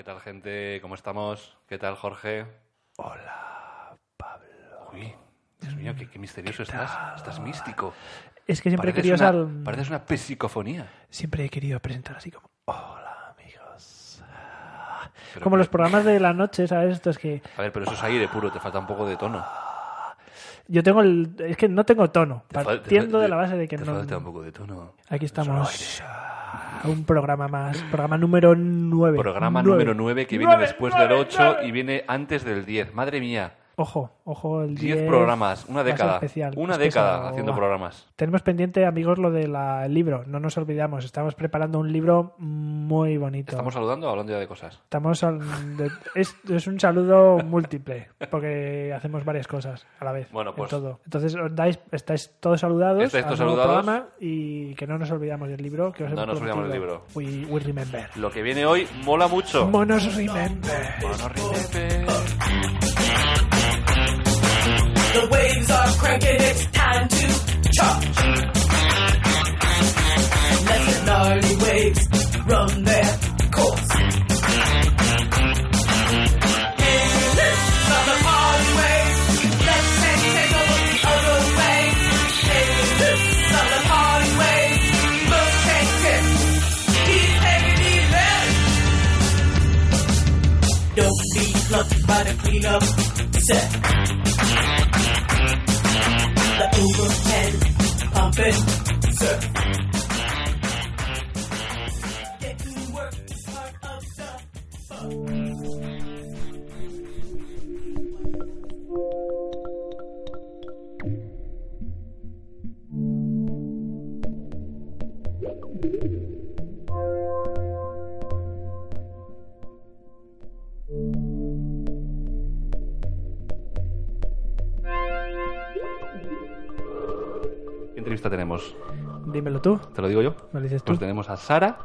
¿qué tal gente? ¿Cómo estamos? ¿Qué tal Jorge? Hola, Pablo. Uy, Dios mío, qué, qué misterioso estás. Estás místico. Es que siempre he querido una, pareces una psicofonía. siempre he querido presentar así como hola amigos. Pero como los programas de la noche, ¿sabes? Esto es que A ver, pero eso es aire puro, te falta un poco de tono. yo tengo el es que no tengo tono, Te fal- te partiendo de la base de que te no falta un poco de tono. Aquí estamos. Un programa más, programa número 9. Programa número 9 que viene después del 8 y viene antes del 10. Madre mía, Ojo, ojo, el 10 10 programas, una década. especial, Una década pesado. haciendo programas. Tenemos pendiente, amigos, lo del libro. No nos olvidamos. Estamos preparando un libro muy bonito. ¿Estamos saludando o hablando ya de cosas? Estamos al- es, es un saludo múltiple, porque hacemos varias cosas a la vez. Bueno, en pues- todo. Entonces, os dais, estáis todos saludados. Estáis todos saludados. programa y que no nos olvidamos del libro. Que os No nos olvidamos del prometido. We, we remember. Lo que viene hoy mola mucho. Monos remember. Mono remember. The waves are cranking, it's time to charge. Let the gnarly waves run their course. The party waves, let's take, take over the other from the party waves, rotate it. Keep taking it Don't be fluffed by the cleanup set the Uber man pumping. Sir. Get to work, part of the fun. ¿Qué entrevista tenemos? Dímelo tú. ¿Te lo digo yo? ¿Me lo dices tú? Pues tenemos a Sara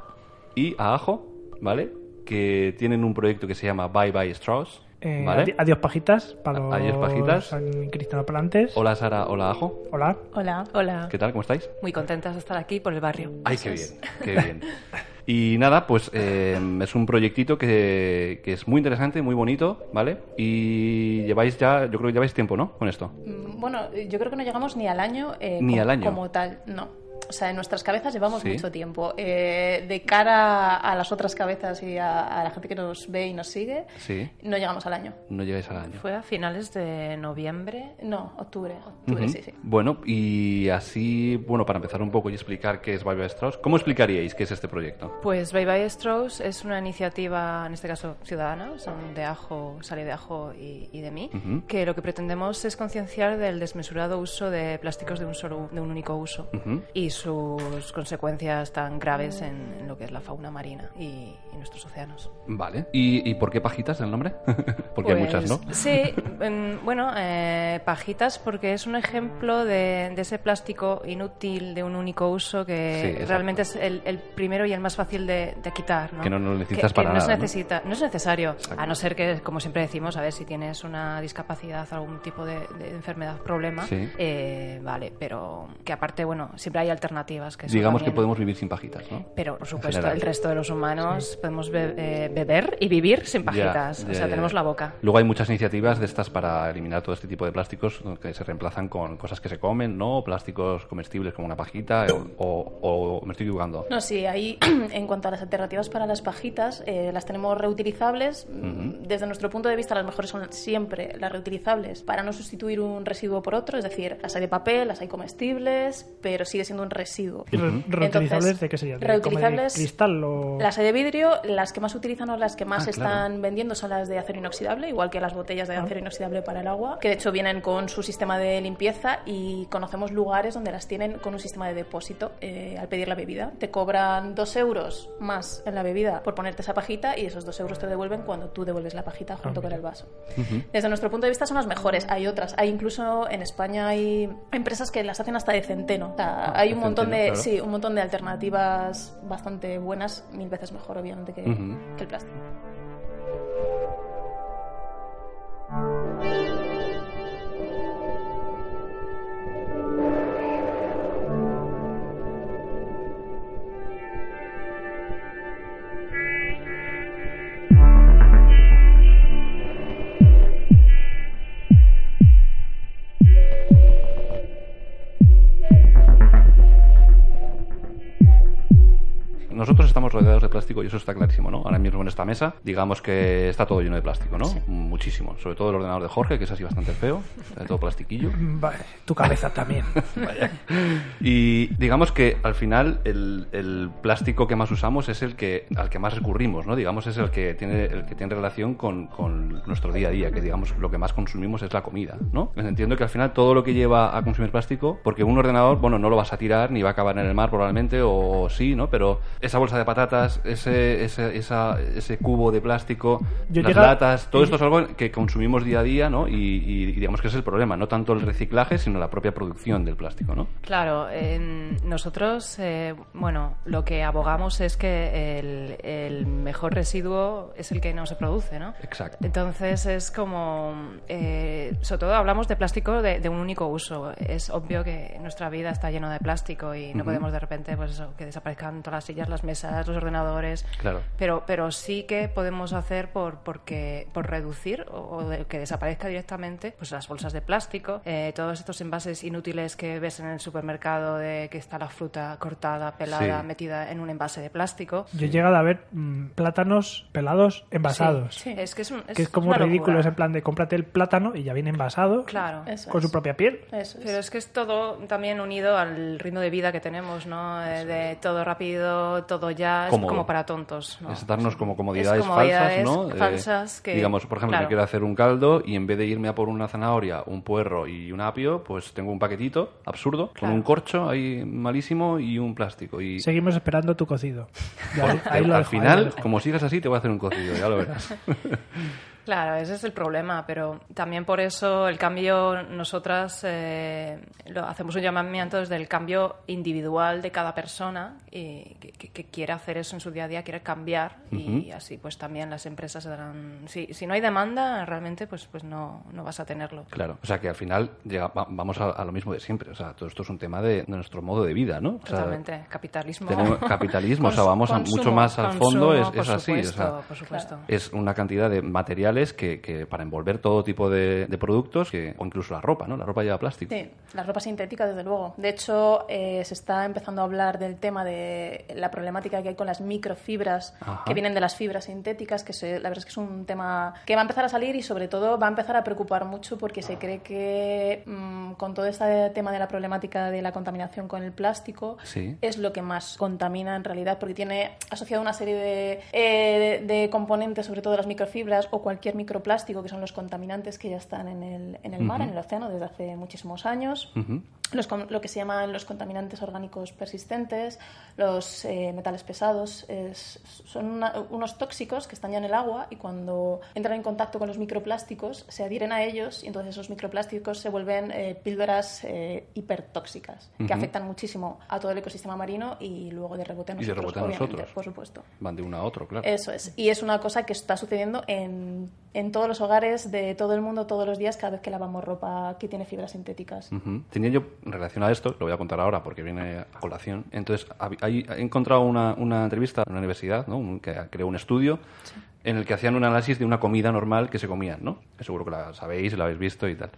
y a Ajo, ¿vale? Que tienen un proyecto que se llama Bye Bye Strauss, Eh, ¿vale? adi- Adiós pajitas para los Adiós, pajitas. san cristianopalantes. Hola Sara, hola Ajo. Hola. Hola, hola. ¿Qué tal? ¿Cómo estáis? Muy contentas de estar aquí por el barrio. Ay, qué bien, qué bien. Y nada, pues eh, es un proyectito que, que es muy interesante, muy bonito, ¿vale? Y lleváis ya, yo creo que lleváis tiempo, ¿no? Con esto. Mm, Bueno, yo creo que no llegamos ni al año. eh, Ni como, al año. Como tal, no. O sea, en nuestras cabezas llevamos Sí. mucho tiempo. Eh, de cara a las otras cabezas y a, a la gente que nos ve y nos sigue, Sí, no llegamos al año. no llegáis al año. Fue a finales de noviembre. No, octubre. Octubre, Ujú. sí, sí. Bueno, y así, bueno, para empezar un poco y explicar qué es Bye Bye Strauss, ¿cómo explicaríais qué es este proyecto? Pues Bye Bye Strauss es una iniciativa, en este caso ciudadana, son de Ajo, sale de Ajo y, y de mí, Ujú. que lo que pretendemos es concienciar del desmesurado uso de plásticos de un solo, de un único uso Ujú. y sus consecuencias tan graves en, en lo que es la fauna marina y, y nuestros océanos. Vale. ¿Y, y por qué pajitas el nombre? porque hay Pues, muchas, ¿no? Sí, em, bueno, eh, pajitas porque es un ejemplo de, de ese plástico inútil de un único uso Sí, que exacto. realmente es el, el primero y el más fácil de, de quitar. ¿no? Que no lo necesitas Que- que para no nada, ¿no? necesita, ¿no? es necesario, Exacto. a no ser que, como siempre decimos, a ver si tienes una discapacidad, algún tipo de, de enfermedad, problema, Sí. eh, vale, pero que aparte, bueno, siempre hay alternativas. Que eso Digamos que podemos vivir sin pajitas, ¿no? pero, por supuesto, el resto de los humanos podemos be- eh, beber y vivir sin pajitas. ya, o sea, ya, tenemos ya. la boca. Luego hay muchas iniciativas de estas para eliminar todo este tipo de plásticos que se reemplazan con cosas que se comen, ¿no? Plásticos comestibles como una pajita o, o- o me estoy equivocando. No, sí, ahí en cuanto a las alternativas para las pajitas, eh, las tenemos reutilizables. Desde nuestro punto de vista, las mejores son siempre las reutilizables para no sustituir un residuo por otro. Es decir, las hay de papel, las hay comestibles, pero sigue siendo un residuo. ¿Y re- ¿Reutilizables Entonces, de qué sería? ¿De, como de reutilizables, cristal o...? Las hay de vidrio, las que más utilizan o las que más Ah, están claro. vendiendo son las de acero inoxidable, igual que las botellas de acero inoxidable para el agua, que de hecho vienen con su sistema de limpieza y conocemos lugares donde las tienen con un sistema de depósito eh, al pedir la bebida. Te cobran dos euros más en la bebida por ponerte esa pajita y esos dos euros te devuelven cuando tú devuelves la pajita junto con el vaso. Desde nuestro punto de vista son las mejores. Hay otras. Hay incluso en España hay empresas que las hacen hasta de centeno. O sea, Ah, hay un montón de claro. sí, un montón de alternativas bastante buenas, mil veces mejor obviamente que el plástico. Rodeados de plástico y eso está clarísimo, ¿no? Ahora mismo en esta mesa, digamos que está todo lleno de plástico, ¿no? Muchísimo. Sobre todo el ordenador de Jorge, que es así bastante feo, de todo plastiquillo. Vale, tu cabeza también. Y digamos que al final el, el plástico que más usamos es el que al que más recurrimos, ¿no? Digamos es el que tiene el que tiene relación con, con nuestro día a día, que digamos lo que más consumimos es la comida, ¿no? Entiendo que al final todo lo que lleva a consumir plástico, porque un ordenador, bueno, no lo vas a tirar ni va a acabar en el mar probablemente o sí, ¿no? Pero esa bolsa de patatas, ese ese, esa- ese cubo de plástico, Yo las latas, todo esto es algo que consumimos día a día, ¿no? Y, y digamos que ese es el problema, no tanto el reciclaje, sino la propia producción del plástico, ¿no? Claro, en- nosotros, eh, bueno, lo que abogamos es que el, el mejor residuo es el que no se produce, ¿no? Exacto. Entonces es como, eh, sobre todo hablamos de plástico de, de un único uso. Es obvio que nuestra vida está llena de plástico y no podemos de repente, pues eso, que desaparezcan todas las sillas, las mesas, los ordenadores. Claro. Pero, pero sí que podemos hacer por, porque, por reducir o, o de que desaparezca directamente pues las bolsas de plástico, eh, todos estos envases inútiles que ves en el supermercado de que está la fruta cortada, pelada, Sí. metida en un envase de plástico. Yo he llegado a ver mm, plátanos pelados envasados. Sí, es que es, un, Que es como una ridículo, es en plan de cómprate el plátano y ya viene envasado Claro. Eso con es. su propia piel. Eso es. Pero es que es todo también unido al ritmo de vida que tenemos, ¿no? Eh, de todo rápido, todo ya, Cómodo. es como para tontos. ¿no? Es darnos como comodidades, Es comodidades falsas, ¿no? Eh, falsas que- digamos, por ejemplo, claro. me quiero hacer un caldo y en vez de irme a por una zanahoria, un puerro y un apio, pues tengo un paquetito absurdo con un corcho ahí malísimo y un plástico. Y Seguimos esperando tu cocido. Ya, Bueno, ahí lo al dejo, ahí lo final, como sigas así, te voy a hacer un cocido, ya lo verás. Claro, ese es el problema, pero también por eso el cambio, nosotras eh, lo, hacemos un llamamiento desde el cambio individual de cada persona y que, que- que quiere hacer eso en su día a día, quiere cambiar y así pues también las empresas se darán... Si, si no hay demanda, realmente pues, pues no, no vas a tenerlo. Claro, o sea que al final llega- va- vamos a, a lo mismo de siempre. O sea, todo esto es un tema de, de nuestro modo de vida, ¿no? O sea, Totalmente, capitalismo. tenemos capitalismo, o sea, vamos a- mucho más al consumo, fondo, es, es así. o supuesto, sea, por supuesto. es una cantidad de materiales que, que para envolver todo tipo de, de productos, que, o incluso la ropa, ¿no? La ropa lleva plástico. Sí, la ropa sintética, desde luego. De hecho, eh, se está empezando a hablar del tema de la problemática que hay con las microfibras Ajá. que vienen de las fibras sintéticas, que se- la verdad es que es un tema que va a empezar a salir y sobre todo va a empezar a preocupar mucho porque se cree que mm, con todo este tema de la problemática de la contaminación con el plástico Sí. es lo que más contamina en realidad porque tiene asociado una serie de, eh, de, de componentes, sobre todo las microfibras o cualquier microplástico, que son los contaminantes que ya están en el, en el mar, en el océano, desde hace muchísimos años. Los lo que se llaman los contaminantes orgánicos persistentes, los eh, metales pesados, es- son una- unos tóxicos que están ya en el agua y cuando entran en contacto con los microplásticos se adhieren a ellos y entonces esos microplásticos se vuelven eh, píldoras eh, hipertóxicas que afectan muchísimo a todo el ecosistema marino y luego de rebote a Y de nosotros, rebote a obviamente, nosotros. por supuesto. Van de uno a otro, claro. Eso es. Y es una cosa que está sucediendo en, en todos los hogares de todo el mundo todos los días cada vez que lavamos ropa que tiene fibras sintéticas. Ujú. Tenía yo, en relación a esto, lo voy a contar ahora porque viene a colación. Entonces, he encontrado una, una entrevista en una universidad, ¿no? Que creó un estudio en el que hacían un análisis de una comida normal que se comían, ¿no? Seguro que la sabéis, la habéis visto y tal.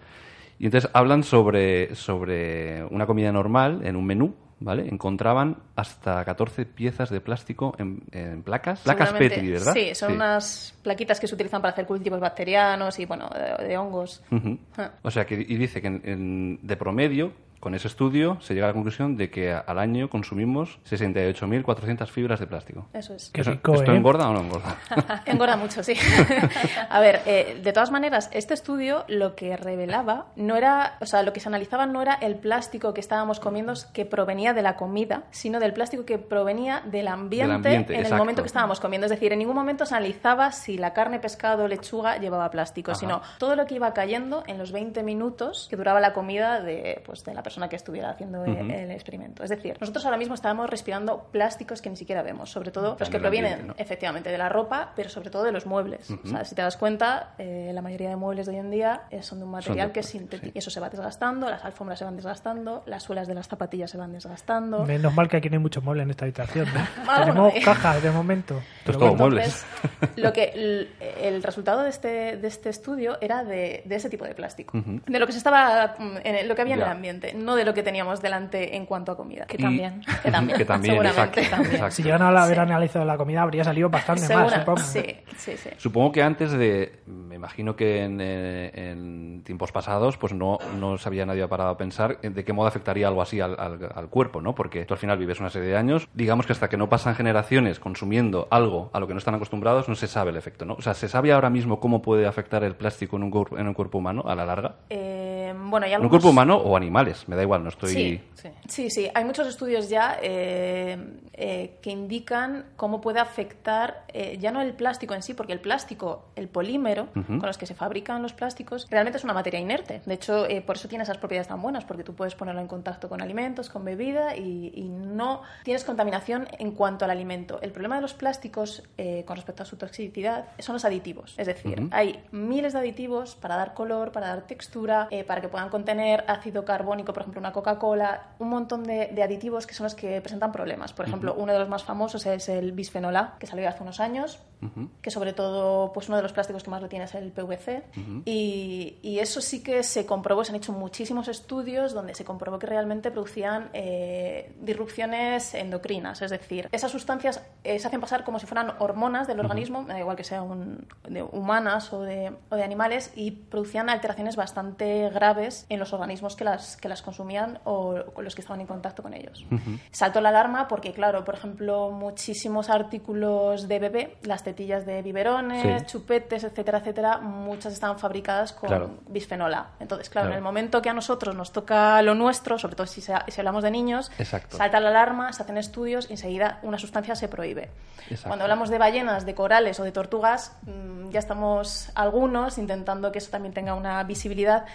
Y entonces hablan sobre, sobre una comida normal en un menú, ¿vale? Encontraban hasta 14 piezas de plástico en, en placas. Placas Petri, ¿verdad? Sí, son unas plaquitas que se utilizan para hacer cultivos bacterianos y, bueno, de, de hongos. Ujú. Ah. O sea, que y dice que en- en- de promedio, con ese estudio, se llega a la conclusión de que al año consumimos 68.400 fibras de plástico. Eso es. Qué Eso- rico, ¿Esto ¿eh? engorda o no engorda? Engorda mucho, sí. a ver, eh, de todas maneras, este estudio lo que revelaba no era, o sea, lo que se analizaba no era el plástico que estábamos comiendo que provenía de la comida, sino del plástico que provenía del ambiente, ambiente, en el momento que estábamos comiendo. Es decir, en ningún momento se analizaba si la carne, pescado, lechuga llevaba plástico, Ajá. sino todo lo que iba cayendo en los 20 minutos que duraba la comida de, pues, de la persona que estuviera haciendo el- experimento. Es decir, nosotros ahora mismo estamos respirando plásticos que ni siquiera vemos, sobre todo los que provienen ambiente, ¿no? efectivamente de la ropa, pero sobre todo de los muebles. O sea, si te das cuenta, eh, la mayoría de muebles de hoy en día eh, son de un material de- que es sintético. sí. Eso se va desgastando, las alfombras se van desgastando, las suelas de las zapatillas se van desgastando. Menos mal que aquí no hay mucho mueble en esta habitación. ¿no? Tenemos eh. cajas de momento. Pero todo bueno, muebles. Entonces, lo que, el, el resultado de este, de este estudio era de, de ese tipo de plástico, de lo que se estaba, mm, en el- lo que había en el ambiente. No de lo que teníamos delante en cuanto a comida. Que Y- también. Que también, que también, seguramente. exacto, exacto. Si llegan a haber analizado la comida, habría salido bastante más, supongo. sí, sí, sí. Supongo que antes de, me imagino que en, eh, en tiempos pasados, pues no, no se había nadie parado a pensar de qué modo afectaría algo así al, al- al cuerpo, ¿no? Porque tú al final vives una serie de años, digamos que hasta que no pasan generaciones consumiendo algo a lo que no están acostumbrados, no se sabe el efecto, ¿no? O sea, ¿se sabe ahora mismo cómo puede afectar el plástico en un, cuerpo- en un cuerpo humano a la larga? Eh, bueno, hay ¿En un algunos- cuerpo humano o animales? Me da igual, no estoy... Sí. Sí. Sí, sí, hay muchos estudios ya eh, eh, que indican cómo puede afectar eh, ya no el plástico en sí, porque el plástico, el polímero con los que se fabrican los plásticos, realmente es una materia inerte. De hecho, eh, por eso tiene esas propiedades tan buenas, porque tú puedes ponerlo en contacto con alimentos, con bebida y, y no tienes contaminación en cuanto al alimento. El problema de los plásticos eh, con respecto a su toxicidad son los aditivos. Es decir, Ujú. hay miles de aditivos para dar color, para dar textura, eh, para que puedan contener ácido carbónico, por ejemplo, una Coca-Cola, un montón de, de aditivos que son los que presentan problemas. Por ejemplo, uno de los más famosos es el bisfenol A, que salió hace unos años, Ujú. que sobre todo pues uno de los plásticos que más lo tiene es el PVC. y, y eso sí que se comprobó, se han hecho muchísimos estudios donde se comprobó que realmente producían eh, disrupciones endocrinas. Es decir, esas sustancias eh, se hacen pasar como si fueran hormonas del organismo, me da igual que sean humanas o de, o de animales, y producían alteraciones bastante graves en los organismos que las, que las consumían o con los que estaban en contacto con ellos. Saltó la alarma porque, claro, por ejemplo, muchísimos artículos de bebé, las tetillas de biberones, Sí. chupetes, etcétera, etcétera, muchas estaban fabricadas con Claro. bisfenol A. Entonces, claro, Claro. en el momento que a nosotros nos toca lo nuestro, sobre todo si, se- si hablamos de niños, Exacto. salta la alarma, se hacen estudios y enseguida una sustancia se prohíbe. Exacto. Cuando hablamos de ballenas, de corales o de tortugas, mm, ya estamos algunos intentando que eso también tenga una visibilidad,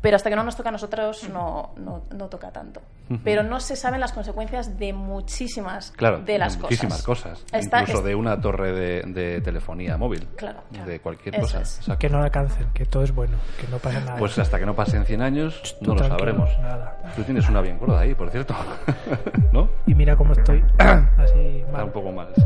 pero hasta que no nos toca a nosotros no, no, no toca tanto. Pero no se saben las consecuencias de muchísimas Claro, de las muchísimas cosas. cosas. Está- incluso es- de una torre de, de telefonía móvil. Claro, claro. De cualquier Eso cosa. es. Exacto. Que no da cáncer, que todo es bueno, que no pasa nada. Pues hasta que no pasen 100 años Tú no lo sabremos. nada. Tú tienes una bien gorda ahí, por cierto. ¿No? Y mira cómo estoy. Así Está mal. un poco mal, sí.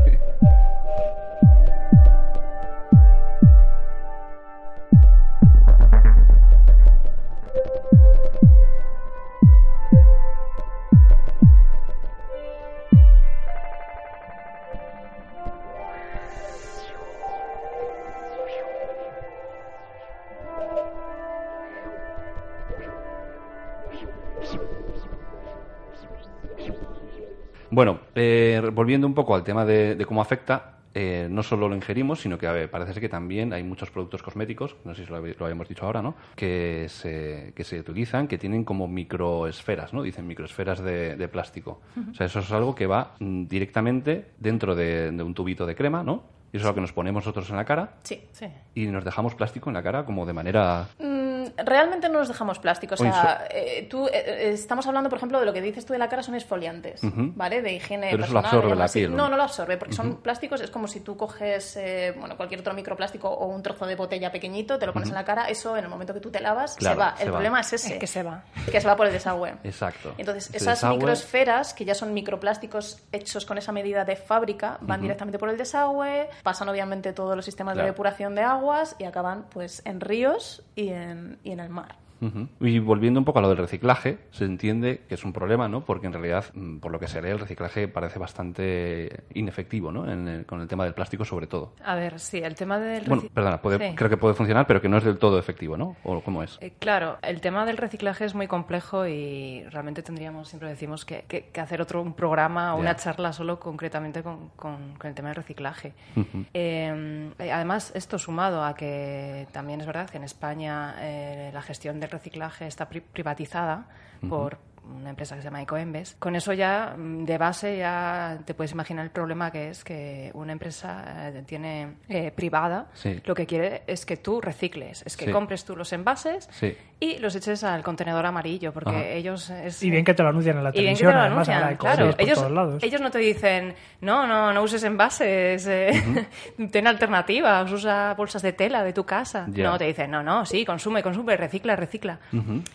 Bueno, eh, volviendo un poco al tema de, de cómo afecta, eh, no solo lo ingerimos, sino que a ver, parece ser que también hay muchos productos cosméticos, no sé si lo, lo habíamos dicho ahora, ¿no? Que se, que se utilizan, que tienen como microesferas, ¿no? Dicen microesferas de, de plástico. O sea, eso es algo que va mm, directamente dentro de, de un tubito de crema, ¿no? Y eso es lo que nos ponemos nosotros en la cara Sí. Sí. y nos dejamos plástico en la cara como de manera... Mm, Realmente no nos dejamos plástico. O sea, eh, tú, eh, eh, estamos hablando, por ejemplo, de lo que dices tú de la cara son exfoliantes, Ujú. ¿vale? De higiene Pero eso lo personal. absorbe la piel, ¿no? No, no lo absorbe, porque son plásticos. Es como si tú coges, eh, bueno, cualquier otro microplástico o un trozo de botella pequeñito, te lo pones en la cara. Eso, en el momento que tú te lavas, Claro, se va. se el va. problema es ese. Es que se va. Que se va por el desagüe. Exacto. Entonces, Ese esas desagüe- microesferas, que ya son microplásticos hechos con esa medida de fábrica, van directamente por el desagüe, pasan obviamente todos los sistemas Claro. de depuración de aguas y acaban pues en ríos y en, y en el mar. Y volviendo un poco a lo del reciclaje, se entiende que es un problema, ¿no? Porque en realidad, mm, por lo que se lee, el reciclaje parece bastante inefectivo, ¿no? En el- con el tema del plástico, sobre todo. A ver, sí, el tema del Bueno, perdona, puede- Sí. creo que puede funcionar, pero que no es del todo efectivo, ¿no? ¿O cómo es? Eh, claro, el tema del reciclaje es muy complejo y realmente tendríamos, siempre decimos, que, que- que hacer otro un programa o una charla solo concretamente con, con- con el tema del reciclaje. Eh, además, esto sumado a que también es verdad que en España eh, la gestión del reciclaje está pri- privatizada por una empresa que se llama Ecoembes. Con eso ya, mm, de base, ya te puedes imaginar el problema que es que una empresa eh, tiene eh, privada Sí. lo que quiere es que tú recicles, es que Sí. compres tú los envases Sí. y los eches al contenedor amarillo, porque Ajá. ellos... Es, Y bien que te lo anuncian en la televisión, te además, anuncian, ahora claro. por Ellos, todos lados. ellos no te dicen, no, no, no uses envases, eh, ten alternativas, usa bolsas de tela de tu casa. Ya. No, te dicen, no, no, sí, consume, consume, recicla, recicla.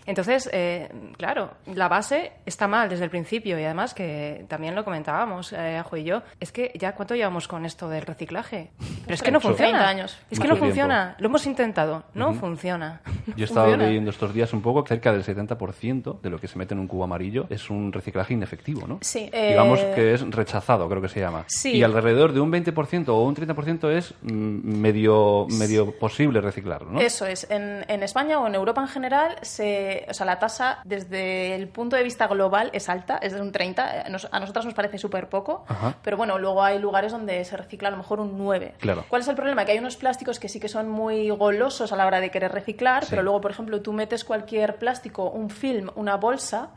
Entonces, eh, claro, la base está mal desde el principio y además que también lo comentábamos, eh, Ajo y yo, es que ya cuánto llevamos con esto del reciclaje. Pero es que no funciona. 30 años. Es que Mucho no funciona. Lo hemos intentado, no funciona. Yo he estado Funciona. leyendo estos días un poco, cerca del 70% de lo que se mete en un cubo amarillo es un reciclaje inefectivo, ¿no? Sí, Digamos eh, que es rechazado, creo que se llama. Sí. Y alrededor de un 20% o un 30% es mm, medio, medio posible reciclarlo, ¿no? Eso es. En, en España o en Europa en general, se, o sea, la tasa desde el punto de vista global es alta, es de un 30. A nos- a nosotras nos parece súper poco, Ajá. pero bueno, luego hay lugares donde se recicla a lo mejor un 9. Claro. ¿Cuál es el problema? Que hay unos plásticos que sí que son muy golosos a la hora de querer reciclar, Sí. pero luego, por ejemplo, tú metes cualquier plástico, un film, una bolsa.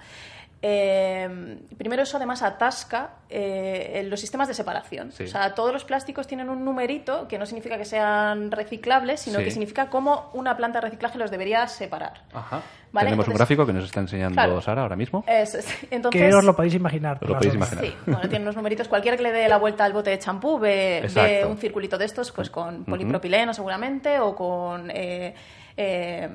Eh, primero eso además atasca eh, los sistemas de separación. Sí. O sea, todos los plásticos tienen un numerito que no significa que sean reciclables, sino Sí. que significa cómo una planta de reciclaje los debería separar. Ajá. Vale, Tenemos un gráfico que nos está enseñando Claro. Sara ahora mismo. Eso es. Entonces, Que os lo podéis imaginar. Lo podéis imaginar. Sí, bueno, tiene unos numeritos. Cualquiera que le dé la vuelta al bote de champú ve, un circulito de estos pues con polipropileno seguramente o con eh, eh,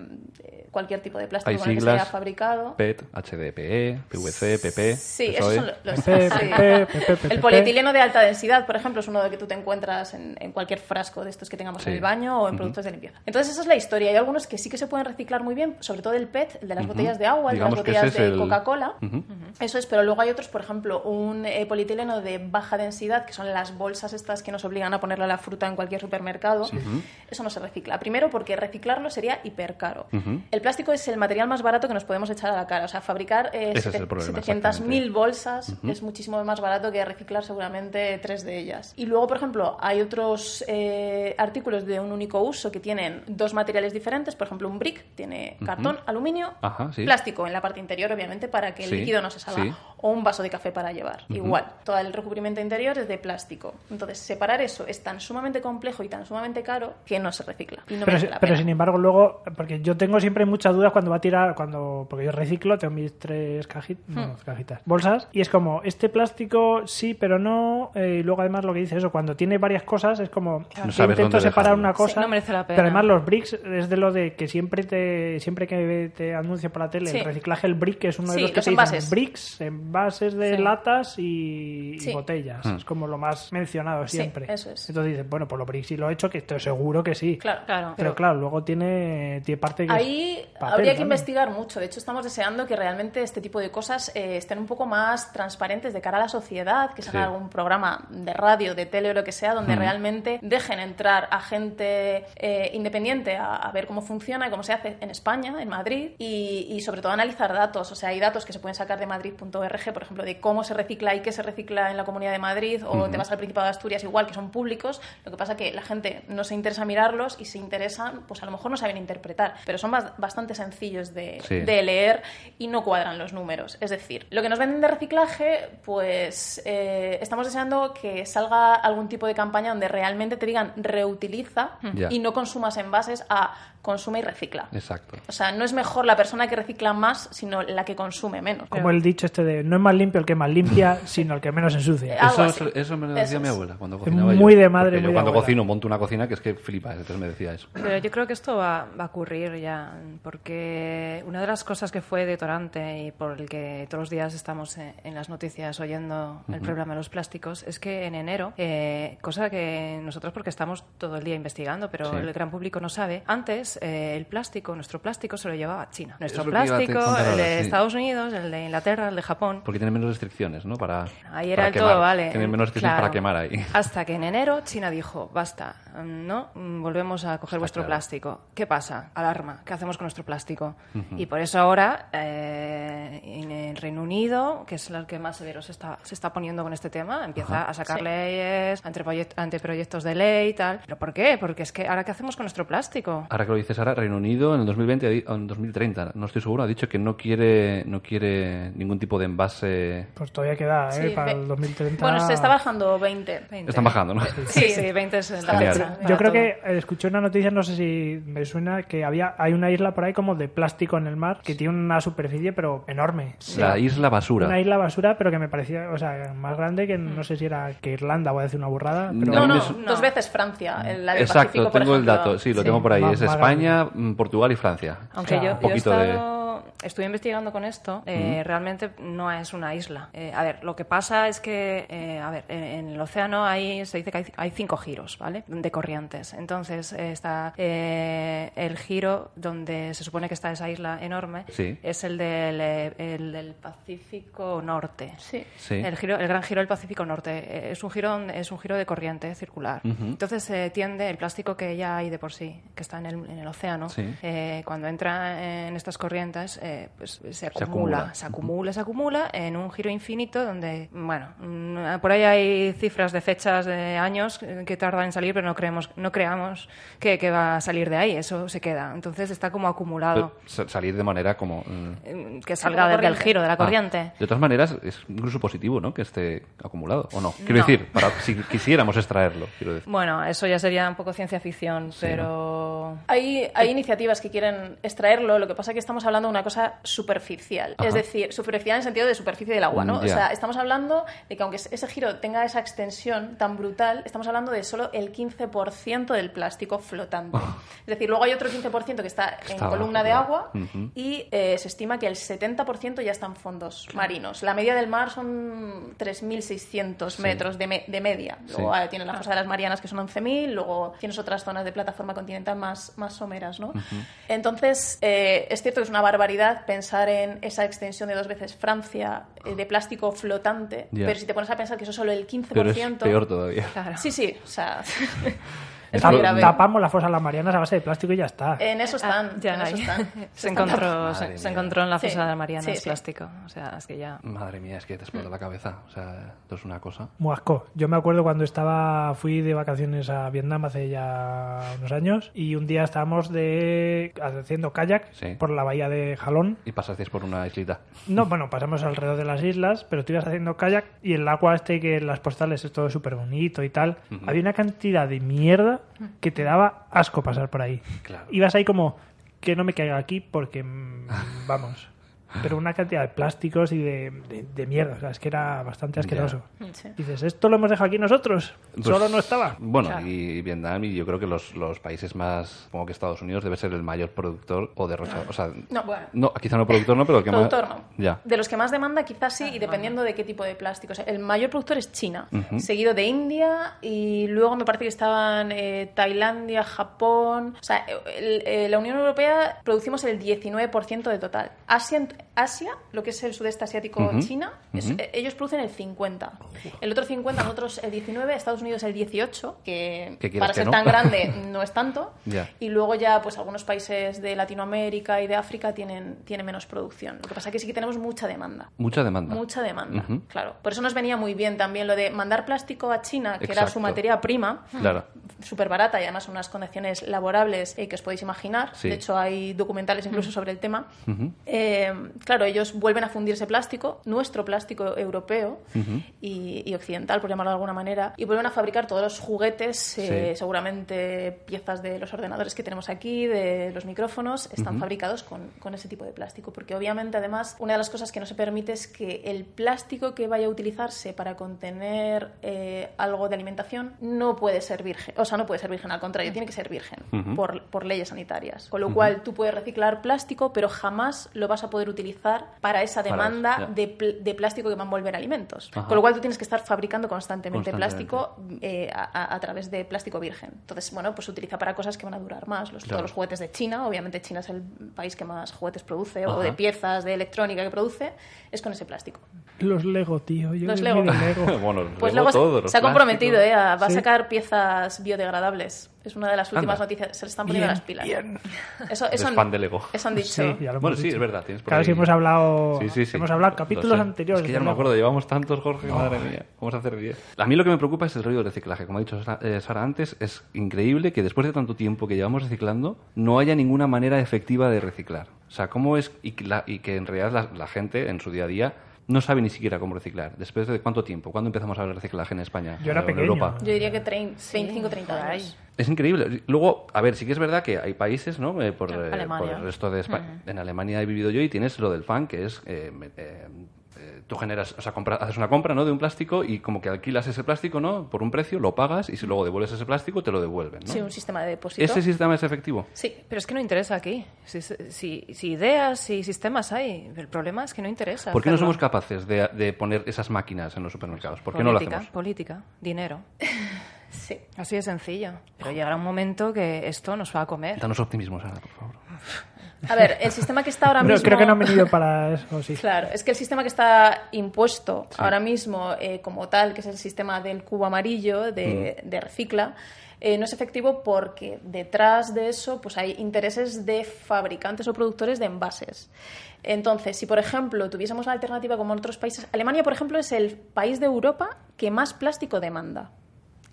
cualquier tipo de plástico Hay con el que se haya fabricado. PET, HDPE, PVC, PP. Sí, eso esos es. son los... El polietileno de alta densidad, por ejemplo, es uno de que tú te encuentras en, en cualquier frasco de estos que tengamos Sí. en el baño o en productos de limpieza. Entonces, esa es la historia. Hay algunos que sí que se pueden reciclar muy bien, sobre todo el PET, el de las botellas de agua, el de las botellas de el- Coca-Cola. Eso es, pero luego hay otros, por ejemplo, un eh, polietileno de baja densidad, que son las bolsas estas que nos obligan a ponerle a la fruta en cualquier supermercado. Eso no se recicla. Primero, porque reciclarlo sería hipercaro. El plástico es el material más barato que nos podemos echar a la cara. O sea, fabricar eh, Ese es el sete- problema, 700.000 exactamente. bolsas es muchísimo más barato que reciclar seguramente tres de ellas. Y luego, por ejemplo, hay otros eh, artículos de un único uso que tienen dos materiales diferentes. Por ejemplo, un brick tiene cartón, aluminio, Ajá, sí. plástico en la parte interior, obviamente, para que el Sí, líquido no se salga. sí. O un vaso de café para llevar. Igual, todo el recubrimiento interior es de plástico. Entonces, separar eso es tan sumamente complejo y tan sumamente caro que no se recicla. Y no pero, pero sin embargo, luego, porque yo tengo siempre muchas dudas cuando va a tirar, cuando porque yo reciclo, tengo mis tres cajitas, Hmm. cajitas, bolsas, y es como, este plástico sí, pero no, eh, y luego además lo que dice eso, cuando tiene varias cosas, es como, No sabes intento dónde separar dejarlo. una cosa, Sí, no merece la pena. pero además los bricks es de lo de que siempre te siempre que te anuncio por la tele, Sí. el reciclaje, el brick es uno de Sí, los que los te dicen envases. bricks, envases de Sí. latas y, botellas, Mm. es como lo más mencionado Sí, siempre. eso es. Entonces dices, bueno, pues los bricks sí lo he hecho, que estoy seguro que sí. Claro, Claro. Pero claro, luego tiene, tiene parte que Ahí papel, habría que ¿no? investigar mucho. De hecho, estamos deseando que realmente este tipo de cosas eh, estén un poco más transparentes de cara a la sociedad, que se haga Sí. algún programa de radio, de tele o lo que sea, donde realmente dejen entrar a gente eh, independiente a, a ver cómo funciona y cómo se hace en España, en Madrid, y, y sobre todo analizar datos. O sea, hay datos que se pueden sacar de madrid.org, por ejemplo, de cómo se recicla y qué se recicla en la Comunidad de Madrid, o te vas al Principado de Asturias igual, que son públicos. Lo que pasa que la gente no se interesa mirarlos y se interesan, pues a lo mejor no saben interpretar, pero son bas- bastante sencillos de, Sí. de leer y no cuadran los números. Es decir, lo que nos venden de reciclaje, pues eh, estamos deseando que salga algún tipo de campaña donde realmente te digan reutiliza y no consumas envases a consume y recicla. Exacto. O sea, no es mejor la persona que recicla más, sino la que consume menos. Como el dicho este de no es más limpio el que más limpia, sino el que menos ensucia. Eso, me lo Eso decía mi abuela cuando cocinaba muy yo. de madre, yo muy de cuando abuela. cocino monto una cocina que es que flipa, entonces me decía eso. Pero yo creo que esto va, va a ocurrir ya, porque una de las cosas que fue detonante y por el que todos los días estamos en, en las noticias oyendo el problema de los plásticos es que en enero, eh, cosa que nosotros porque estamos todo el día investigando, pero Sí. el gran público no sabe, antes eh, el plástico, nuestro plástico se lo llevaba China. Nuestro a plástico, el de sí. Estados Unidos, el de Inglaterra, el de Japón, Porque tiene menos restricciones, ¿no? Para, Ahí era para el quemar. todo, vale. Tienen menos restricciones Claro. para quemar ahí. Hasta que en enero China dijo, basta, no, volvemos a coger Está vuestro claro. plástico. ¿Qué pasa? Alarma, ¿qué hacemos con nuestro plástico? Y por eso ahora eh, en el Reino Unido, que es el que más severo se está, se está poniendo con este tema, empieza a sacar Sí. leyes, anteproyect- anteproyectos de ley y tal. ¿Pero por qué? Porque es que ahora ¿qué hacemos con nuestro plástico? Ahora que lo dices ahora, Reino Unido en el 2020 ha di- o en 2030, no estoy seguro, ha dicho que no quiere no quiere ningún tipo de envase. Pues todavía queda, ¿eh? Sí, Para el 2030. Bueno, se está bajando 20. 20. Están bajando, ¿no? Sí, sí, 20 es la fecha. Yo creo todo. que eh, escuché una noticia, no sé si me suena, que había hay una isla por ahí como de plástico en el mar que tiene una superficie pero enorme. La isla basura. Una isla basura, pero que me parecía, o sea, más grande que no sé si era que Irlanda, voy a decir una burrada. Pero No, no, su- dos veces Francia. en La del Exacto, Pacífico, por tengo el ejemplo. dato, sí, lo Sí, tengo por ahí. más- Es más España, mm, Portugal y Francia. Aunque O sea, yo, un yo he poquito de- estado estuve investigando con esto, eh, realmente no es una isla. Eh, a ver, lo que pasa es que, eh, a ver, en, en el océano hay, se dice que hay, hay cinco giros, ¿vale? De corrientes. Entonces, eh, está eh, el giro donde se supone que está esa isla enorme, Sí. es el del, eh, el del Pacífico Norte. Sí. Sí. El, giro, el gran giro del Pacífico Norte Eh, es un giro es un giro de corriente circular. Entonces se tiende el plástico que ya hay de por sí, que está en el, en el océano, Sí. eh, cuando entra en estas corrientes, eh, pues se acumula, acumula. se acumula, se acumula en un giro infinito donde, bueno, mm, por ahí hay cifras de fechas de años que tardan en salir, pero no creemos, no creamos que, que va a salir de ahí, eso se queda. Entonces está como acumulado. Pero sa- salir de manera como... mm, eh, Que salga del- giro, de la Ah, corriente. de todas maneras, es incluso positivo, ¿no? Que esté acumulado, ¿o no? Quiero No. decir, para, si quisiéramos extraerlo, quiero decir. Bueno, eso ya sería un poco ciencia ficción, pero... Hay, hay iniciativas que quieren extraerlo, lo que pasa es que estamos hablando una cosa superficial. Ajá. Es decir, superficial en el sentido de superficie del agua, ¿no? Mm, O sea, estamos hablando de que aunque ese giro tenga esa extensión tan brutal, estamos hablando de solo el 15% del plástico flotante. Es decir, luego hay otro 15% que está en está columna abajo, de agua Ujú. y eh, se estima que el 70% ya está en fondos marinos. La media del mar son 3.600 Sí. metros de, me- de media. Luego Sí. ah, tienes la fosa de las Marianas que son 11.000, luego tienes otras zonas de plataforma continental más, más someras, ¿no? Entonces, eh, es cierto que es una barbaridad pensar en esa extensión de dos veces Francia eh, de plástico flotante, pero si te pones a pensar que eso es solo el 15%... Pero es peor todavía. Claro. Sí, sí, o sea... es Tap- muy grave. Tapamos la fosa de las Marianas a base de plástico y ya está. En eso están, Ah, ya en eso hay. están. se, están encontró, se, encontró en la Sí, fosa de las Marianas sí, sí. plástico. O sea, es que ya... Madre mía, es que te explota la cabeza. O sea, esto es una cosa. Muasco. Yo me acuerdo cuando estaba, fui de vacaciones a Vietnam hace ya unos años y un día estábamos de haciendo kayak Sí. por la bahía de Jalón. Y pasasteis por una islita. No, bueno, pasamos alrededor de las islas, pero tú ibas haciendo kayak y el agua este que en las postales es todo súper bonito y tal. Había una cantidad de mierda que te daba asco pasar por ahí. Claro. Ibas ahí como que no me caiga aquí porque mm, vamos. Pero una cantidad de plásticos y de, de- de mierda. O sea, es que era bastante asqueroso. Sí. Dices, ¿esto lo hemos dejado aquí nosotros? Pues, Solo no estaba. Bueno, Claro. y Vietnam y yo creo que los, los países más, como que Estados Unidos debe ser el mayor productor o derrochador. O sea, No, bueno. no, quizá no productor, no, pero el que Productor más. no. Ya. De los que más demanda, quizás sí, y dependiendo de qué tipo de plástico. O sea, el mayor productor es China, seguido de India, y luego me parece que estaban eh, Tailandia, Japón. O sea, el- eh, la Unión Europea producimos el 19% del total. Asia, Asia, lo que es el sudeste asiático, China, es- eh, ellos producen el 50%. El otro 50%, nosotros el 19%, Estados Unidos el 18%, que para que ser no. tan grande no es tanto. Y luego ya, pues algunos países de Latinoamérica y de África tienen, tienen menos producción. Lo que pasa es que sí que tenemos mucha demanda. Mucha demanda. Mucha demanda, claro. Por eso nos venía muy bien también lo de mandar plástico a China, que era su materia prima, Claro. súper barata y además unas condiciones laborables eh, que os podéis imaginar. Sí. De hecho, hay documentales incluso sobre el tema. Eh, claro, ellos vuelven a fundir ese plástico, nuestro plástico europeo y, y occidental, por llamarlo de alguna manera, y vuelven a fabricar todos los juguetes, eh, seguramente piezas de los ordenadores que tenemos aquí, de los micrófonos, están fabricados con, con ese tipo de plástico. Porque obviamente, además, una de las cosas que no se permite es que el plástico que vaya a utilizarse para contener eh, algo de alimentación no puede ser virgen. O sea, no puede ser virgen, al contrario, tiene que ser virgen por, por leyes sanitarias. Con lo cual, tú puedes reciclar plástico, pero jamás lo vas a poder utilizar para esa Para demanda eso, de, pl- de plástico que va a envolver alimentos. Ajá. Con lo cual, tú tienes que estar fabricando constantemente, Constantemente. plástico eh, a, través de plástico virgen. Entonces, bueno, pues se utiliza para cosas que van a durar más. Los, Claro. Todos los juguetes de China, obviamente China es el país que más juguetes produce, o de piezas de electrónica que produce, es con ese plástico. Los Lego, tío. Yo Los Lego. Lego. bueno, Pues luego luego se- todo, los se ha comprometido. ¿eh? a- Va a sacar piezas biodegradables. Es una de las últimas Anda. noticias. Se le están poniendo Bien, las pilas. bien. Eso, eso, han, fan de Lego. eso han dicho. Sí, ya lo Bueno, sí, es verdad. Tienes por Claro, ahí- si hemos hablado, Sí, sí, sí. hemos hablado Lo capítulos anteriores. Es que ya no me acuerdo, llevamos tantos, Jorge, madre mía. Vamos a hacer 10. A mí lo que me preocupa es el rollo del reciclaje. Como ha dicho eh, Sara antes, es increíble que después de tanto tiempo que llevamos reciclando, no haya ninguna manera efectiva de reciclar. O sea, cómo es. Y que, la- y que en realidad la, la gente en su día a día no sabe ni siquiera cómo reciclar. ¿Después de cuánto tiempo? ¿Cuándo empezamos a hablar de reciclaje en España? Yo era O en pequeño. Europa? Yo diría que 30, 25 por 30 ahí. años. Es increíble. Luego, a ver, sí que es verdad que hay países, ¿no? Eh, por, eh, por el resto de España. En Alemania he vivido yo y tienes lo del fan, que es eh, me- eh, tú generas, o sea, compra- haces una compra, ¿no? De un plástico y como que alquilas ese plástico, ¿no? Por un precio, lo pagas y si luego devuelves ese plástico, te lo devuelven, ¿no? Sí, un sistema de depósito. ¿Ese sistema es efectivo? Sí. Pero es que no interesa aquí. Si, si- si ideas y sistemas hay, el problema es que no interesa. ¿Por qué no somos capaces de, de poner esas máquinas en los supermercados? ¿Por qué no lo política, hacemos? Política, dinero. Sí. Así de sencillo. Pero llegará un momento que esto nos va a comer. Danos optimismo, Sara, por favor. A ver, el sistema que está ahora mismo... creo que no han venido para eso, sí. Claro, es que el sistema que está impuesto ahora mismo eh, como tal, que es el sistema del cubo amarillo de, de recicla, eh, no es efectivo porque detrás de eso pues hay intereses de fabricantes o productores de envases. Entonces, si por ejemplo tuviésemos la alternativa como en otros países, Alemania por ejemplo es el país de Europa que más plástico demanda.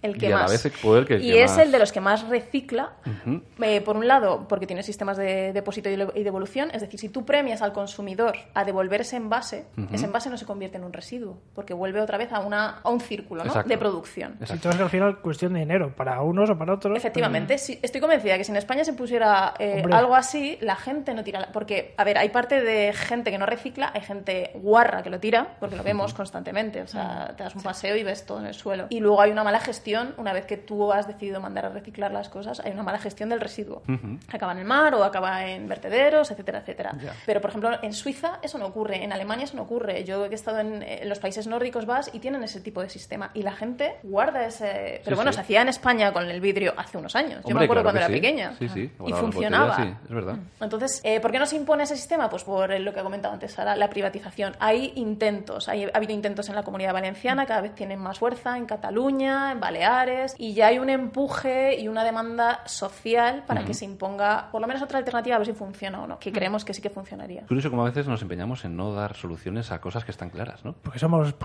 El que Y a la más. vez puede el que- y que es más- el de los que más recicla, eh, por un lado, porque tiene sistemas de depósito y de- y devolución. Es decir, si tú premias al consumidor a devolver ese envase, ese envase no se convierte en un residuo, porque vuelve otra vez a, una, a un círculo de producción. Exacto. todo es al final cuestión de dinero, para unos o para otros. Efectivamente, sí, estoy convencida que si en España se pusiera eh, algo así, la gente no tira. la- Porque, a ver, hay parte de gente que no recicla, hay gente guarra que lo tira, porque lo vemos constantemente. O sea, te das un paseo y ves todo en el suelo. Y luego hay una mala gestión, una vez que tú has decidido mandar a reciclar las cosas, hay una mala gestión del residuo. Acaba en el mar o acaba en vertederos, etcétera, etcétera. Pero, por ejemplo, en Suiza eso no ocurre, en Alemania eso no ocurre. Yo he estado en, en los países nórdicos vas y tienen ese tipo de sistema. Y la gente guarda ese. Pero Sí, bueno, sí. se hacía en España con el vidrio hace unos años. Yo me Hombre, acuerdo claro cuando era sí. pequeña. Sí, sí. Y funcionaba. botellas, sí, es verdad. Entonces, eh, ¿por qué no se impone ese sistema? Pues por lo que ha comentado antes Sara, la privatización. Hay intentos, hay, ha habido intentos en la comunidad valenciana, cada vez tienen más fuerza, en Cataluña, en Baleares, y ya hay un empuje y una demanda social para que se imponga por lo menos otra alternativa a ver si funciona o no, que creemos que sí que funcionaría. Curioso como a veces nos empeñamos en no dar soluciones a cosas que están claras, ¿no? Porque somos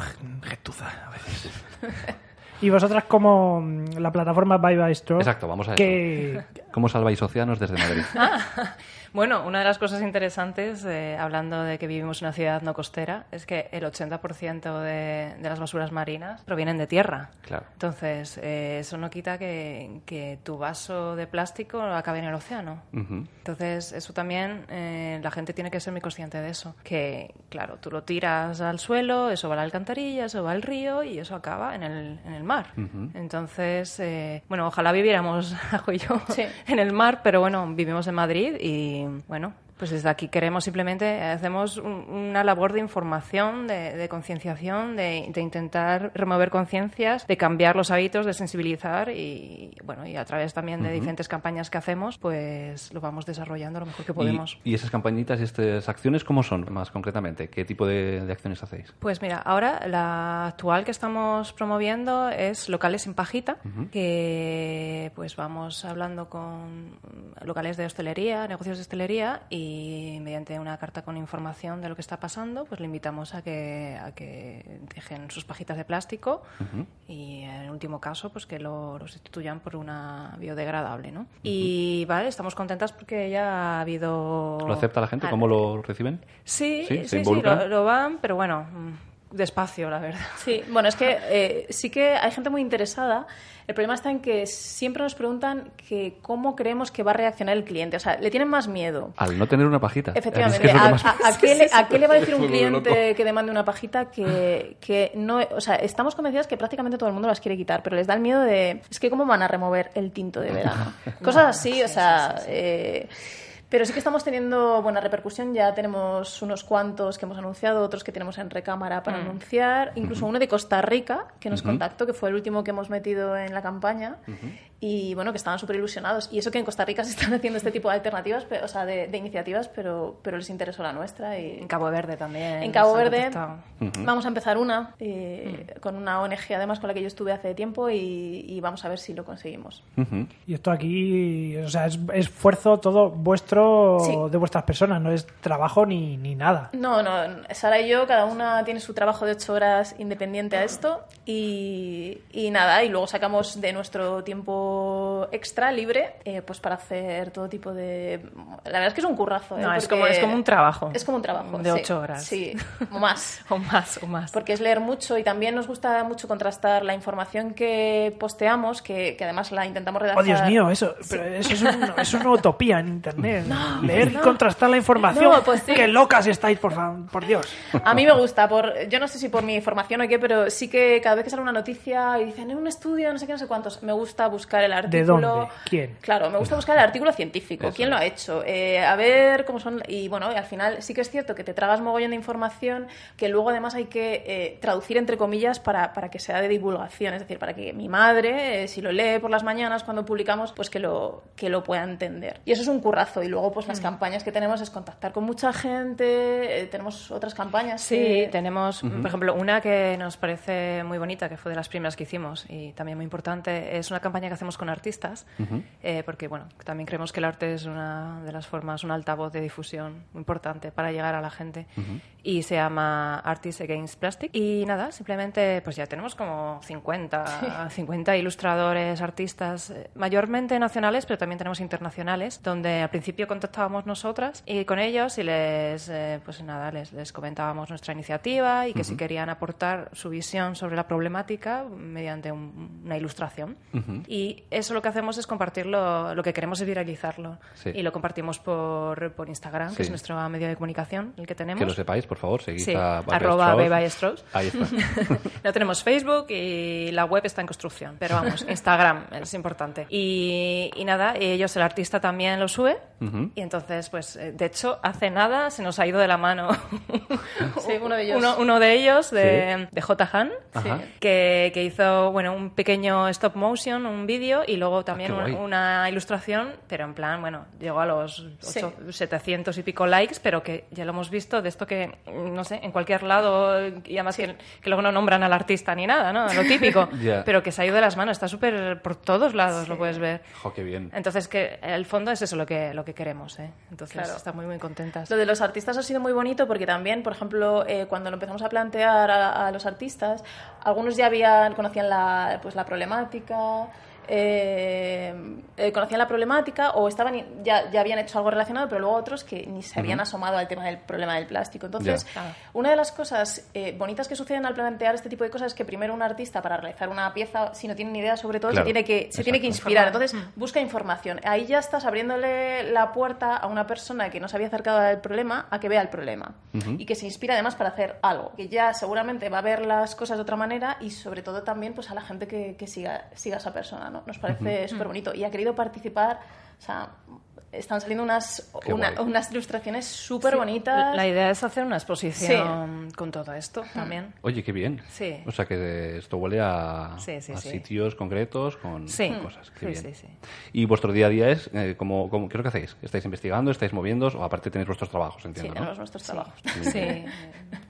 gentuza a veces. y vosotras como mm, la plataforma Bye Bye Store. Exacto, vamos a eso. que ¿Cómo salváis océanos desde Madrid? Bueno, una de las cosas interesantes, eh, hablando de que vivimos en una ciudad no costera, es que el 80% de, de las basuras marinas provienen de tierra. Claro. Entonces, eh, eso no quita que, que tu vaso de plástico acabe en el océano. Entonces, eso también, eh, la gente tiene que ser muy consciente de eso. Que, claro, tú lo tiras al suelo, eso va a la alcantarilla, eso va al río y eso acaba en el, en el mar. Entonces, eh, bueno, ojalá viviéramos, Ajo y yo, Sí. en el mar, pero bueno, vivimos en Madrid y, bueno, pues desde aquí queremos simplemente, hacemos un- una labor de información, de, de concienciación, de, de intentar remover conciencias, de cambiar los hábitos, de sensibilizar y, bueno, y a través también de diferentes campañas que hacemos, pues lo vamos desarrollando lo mejor que podemos. ¿Y, y esas campañitas y estas acciones cómo son más concretamente? ¿Qué tipo de, de acciones hacéis? Pues mira, ahora la actual que estamos promoviendo es locales sin pajita, que pues vamos hablando con locales de hostelería, negocios de hostelería y mediante una carta con información de lo que está pasando, pues le invitamos a que, a que dejen sus pajitas de plástico y en el último caso pues que lo, lo sustituyan por una biodegradable, ¿no? Y vale, estamos contentas porque ya ha habido... ¿Lo acepta la gente? Ah, ¿Cómo lo reciben? Sí, ¿Sí? sí, ¿Se sí, involucran? lo, lo van, pero bueno, mm, despacio, la verdad. Sí, bueno, es que eh, sí que hay gente muy interesada. El problema está en que siempre nos preguntan que cómo creemos que va a reaccionar el cliente. O sea, le tienen más miedo. Al no tener una pajita. Efectivamente, Es que eso es ¿a, lo más- a- a qué le, a qué le va a decir un cliente que demande una pajita que, que no... O sea, estamos convencidas que prácticamente todo el mundo las quiere quitar, pero les da el miedo de... Es que cómo van a remover el tinto de verano. Cosas así, o sea... eh, pero sí que estamos teniendo buena repercusión. Ya tenemos unos cuantos que hemos anunciado, otros que tenemos en recámara para anunciar. Incluso uno de Costa Rica que nos contactó, que fue el último que hemos metido en la campaña. Y bueno, que estaban súper ilusionados. Y eso que en Costa Rica se están haciendo este tipo de alternativas, pero- o sea, de, de iniciativas, pero, pero les interesó la nuestra. Y En Cabo Verde también. en Cabo Verde vamos a empezar una eh, con una ONG además con la que yo estuve hace tiempo y, y vamos a ver si lo conseguimos. Y esto aquí, o sea, es es esfuerzo todo vuestro, Sí. de vuestras personas, no es trabajo ni, ni nada. No, no, Sara y yo, cada una tiene su trabajo de ocho horas independiente a esto y, y nada, y luego sacamos de nuestro tiempo tiempo extra, libre, eh, pues para hacer todo tipo de... La verdad es que es un currazo. ¿eh? No, es Porque como, es como un trabajo. Es como un trabajo. De sí. ocho horas. Sí, o más. O más, o más. Porque es leer mucho y también nos gusta mucho contrastar la información que posteamos, que, que además la intentamos redactar. Oh, Dios mío, eso, pero eso es, un- es una utopía en Internet. Leer y contrastar la información. No, pues sí. Qué locas estáis, por, por Dios. A mí me gusta, por, yo no sé si por mi formación o qué, pero sí que cada vez que sale una noticia y dicen, en un estudio, no sé qué, no sé cuántos, me gusta buscar el artículo. dónde? ¿Quién? Claro, me gusta buscar el artículo científico. Eso ¿Quién lo ha hecho? Eh, a ver cómo son. Y bueno, y al final sí que es cierto que te tragas mogollón de información que luego además hay que eh, traducir entre comillas para, para que sea de divulgación. Es decir, para que mi madre, eh, si lo lee por las mañanas cuando publicamos, pues que lo, que lo pueda entender. Y eso es un currazo. Y luego, pues las Mm. campañas que tenemos es contactar con mucha gente. eh, tenemos otras campañas. Sí, que- tenemos, por ejemplo, una que nos parece muy bonita, que fue de las primeras que hicimos y también muy importante, es una campaña que hacemos con artistas, eh, porque bueno, también creemos que el arte es una de las formas, un altavoz de difusión muy importante para llegar a la gente y se llama Artists Against Plastic. Y nada, simplemente pues ya tenemos como 50, 50 ilustradores, artistas, eh, mayormente nacionales, pero también tenemos internacionales, donde al principio contactábamos nosotras y con ellos y les, eh, pues nada, les, les comentábamos nuestra iniciativa y que si querían aportar su visión sobre la problemática mediante un- una ilustración. Y eso lo que hacemos es compartirlo, lo que queremos es viralizarlo. Sí. Y lo compartimos por, por Instagram, Sí. que es nuestro medio de comunicación, el que tenemos. Que lo sepáis, por favor, seguid Sí, a arroba Strauss. Beba y Strauss. Ahí está. No tenemos Facebook y la web está en construcción, pero vamos, Instagram es importante. Y, y nada, ellos, el artista también lo sube. Y entonces, pues, eh, de hecho, hace nada se nos ha ido de la mano Sí, uno de ellos. uno, uno de ellos, de, de J. Han, que, que hizo bueno, un pequeño stop motion, un vídeo, y luego también Ah, un- guay. una ilustración, pero en plan, bueno, llegó a los ocho- 700 y pico likes, pero que ya lo hemos visto de esto que, no sé, en cualquier lado, y además que, que luego no nombran al artista ni nada, ¿no? Lo típico, Ya. pero que se ha ido de las manos, está súper por todos lados, lo puedes ver. Jo, qué bien. Entonces, que el fondo es eso lo que, lo que queremos, ¿eh? Entonces, Claro. está muy, muy contentas. Lo de los artistas ha sido muy bonito porque también, por ejemplo, eh, cuando lo empezamos a plantear a, a los artistas, algunos ya habían conocían la, pues, la problemática, eh, eh, conocían la problemática o estaban ya, ya habían hecho algo relacionado, pero luego otros que ni se habían asomado al tema del problema del plástico. Entonces, una de las cosas eh, bonitas que suceden al plantear este tipo de cosas es que primero un artista para realizar una pieza, si no tiene ni idea sobre todo, Claro, se tiene que se tiene que inspirar. Entonces busca información. Ahí ya estás abriéndole la puerta a una persona que no se había acercado al problema a que vea el problema y que se inspira además para hacer algo. Que ya seguramente va a ver las cosas de otra manera y sobre todo también pues a la gente que, que siga siga a esa persona. ¿No? Nos parece súper bonito y ha querido participar. O sea, están saliendo unas una- unas ilustraciones súper Sí, bonitas. La idea es hacer una exposición con todo esto también. Oye, qué bien. Sí. O sea que esto huele a, Sí, sí, a sí. sitios concretos con Sí. con cosas. Qué Sí, bien. sí, sí. Y vuestro día a día es, eh, como, como- ¿qué es lo que hacéis? ¿Estáis investigando? ¿Estáis moviéndoos? O aparte tenéis vuestros trabajos, Sí, entiendo, tenemos ¿no? nuestros trabajos. Sí.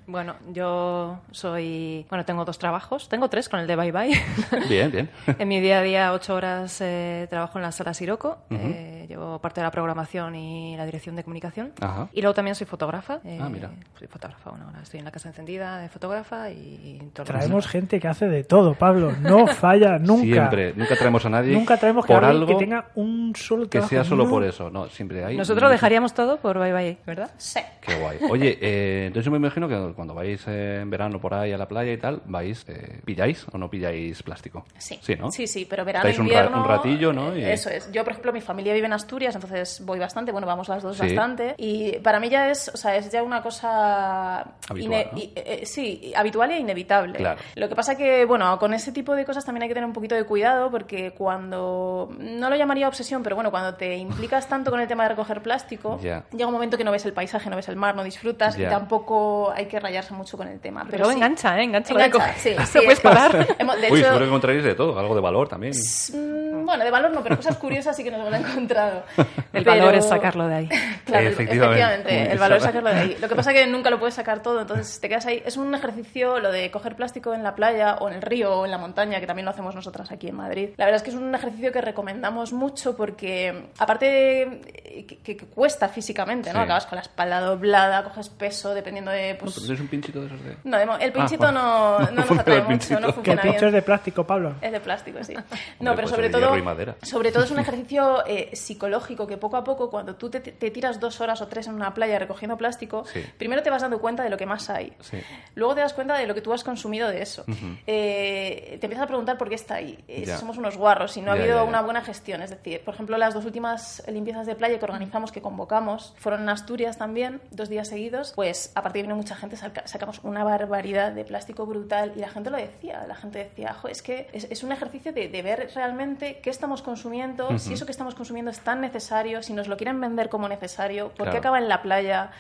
Bueno, yo soy. Bueno, tengo dos trabajos. Tengo tres con el de Bye Bye. Bien, bien. en mi día a día, ocho horas eh, trabajo en la sala Siroco. Eh, llevo parte de la programación y la dirección de comunicación. Ajá. Y luego también soy fotógrafa. eh, Ah, mira. Soy fotógrafa. Bueno, ahora estoy en la casa encendida de fotógrafa y. todo lo Traemos gente que hace de todo, Pablo. No falla nunca. Siempre. Nunca traemos a nadie Nunca traemos que por algo que tenga un solo que trabajo. sea solo No. por eso. No, siempre hay... Nosotros dejaríamos todo por Bye Bye, ¿verdad? Sí. Qué guay. Oye, eh, entonces yo me imagino que cuando vais eh, en verano por ahí a la playa y tal, vais, eh, ¿pilláis o no pilláis plástico? Sí. Sí, ¿no? Sí, sí, pero verano, Estáis un ra- invierno... un ratillo, ¿no? Y- Eso es. Yo, por ejemplo, mi familia vive en Asturias, entonces voy bastante, bueno, vamos las dos Sí. bastante. Y para mí ya es, o sea, es ya una cosa... Habitual, ¿no? y- eh, sí, habitual e inevitable. Claro. Lo que pasa que, bueno, con ese tipo de cosas también hay que tener un poquito de cuidado porque cuando... No lo llamaría obsesión, pero bueno, cuando te implicas tanto con el tema de recoger plástico, Ya. llega un momento que no ves el paisaje, no ves el mar, no disfrutas Ya. y tampoco hay que rayarse mucho con el tema. Pero sí. engancha, ¿eh? Engancha. Engancha, sí. Sí, puedes es- parar. De Uy, hecho, seguro que encontraréis de todo, algo de valor también. Mm, Bueno, de valor no, pero cosas curiosas sí que nos hemos encontrado. El Pero- valor es sacarlo de ahí. Claro, Efectivamente. efectivamente. El valor es sacarlo de ahí. Lo que pasa es que nunca lo puedes sacar todo, entonces te quedas ahí. Es un ejercicio lo de coger plástico en la playa o en el río o en la montaña, que también lo hacemos nosotras aquí en Madrid. La verdad es que es un ejercicio que recomendamos mucho porque, aparte, de- que, que- que cuesta físicamente, ¿no? Sí. Acabas con la espalda doblada, coges peso, dependiendo de... No, Pues... pero tienes un pinchito de esos de... No, el pinchito Ah, no, bueno. no nos atrae el mucho, no Que Que el funciona pincho bien. es de plástico, Pablo. Es de plástico, sí. No, Hombre, pero puede sobre todo, y madera. sobre todo es un ejercicio eh, psicológico que poco a poco, cuando tú te, te tiras dos horas o tres en una playa recogiendo plástico, Sí. primero te vas dando cuenta de lo que más hay. Sí. Luego te das cuenta de lo que tú has consumido de eso. Eh, te empiezas a preguntar por qué está ahí. Eh, si somos unos guarros, si no ha Ya, habido ya, ya. una buena gestión. Es decir, por ejemplo, las dos últimas limpiezas de playa que organizamos, que convocamos, fueron en Asturias también, dos días seguidos. Pues a partir de mucha gente, saca- sacamos una barbaridad de plástico brutal y la gente lo decía. La gente decía, "Jo, es que es, es un ejercicio de, de ver realmente qué estamos consumiendo, si eso que estamos consumiendo es tan necesario, si nos lo quieren vender como necesario, por qué acaba en la playa.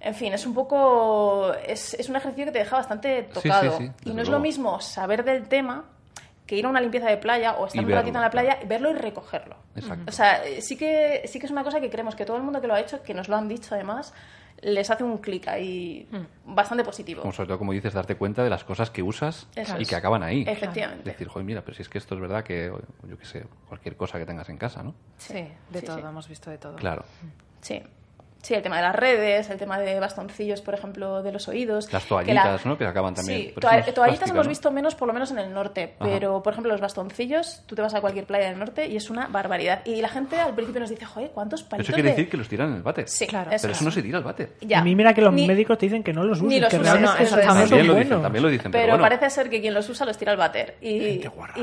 En fin, es un poco. Es, es un ejercicio que te deja bastante sí, tocado. sí, y no es lo mismo saber del tema que ir a una limpieza de playa o estar un ratito en la playa, verlo y recogerlo. Exacto. O sea, eh, sí que, sí que es una cosa que creemos que todo el mundo que lo ha hecho, que nos lo han dicho además, les hace un clic ahí bastante positivo. Como sobre todo, como dices, darte cuenta de las cosas que usas Eso y que acaban ahí. Efectivamente. Decir, joder, mira, pero si es que esto es verdad que, yo qué sé, cualquier cosa que tengas en casa, ¿no? Sí, de Sí, todo, sí. hemos visto de todo. Claro. Sí. Sí, el tema de las redes, el tema de bastoncillos, por ejemplo, de los oídos. Las que toallitas, ¿no? Que acaban también- Sí, toa- toallitas plástica, hemos ¿no? visto menos, por lo menos en el norte. Ajá. Pero, por ejemplo, los bastoncillos, tú te vas a cualquier playa del norte y es una barbaridad. Y la gente al principio nos dice, joder, ¿cuántos palitos Eso quiere de-?" decir que los tiran en el váter. Sí, Claro. eso Pero es. eso no se tira al váter. Ya. A mí mira que los Ni- médicos te dicen que no los usen, ni los que usan, realmente no, eso es. no son También lo dicen, también lo dicen, pero, Pero bueno. parece ser que quien los usa los tira al váter. Y,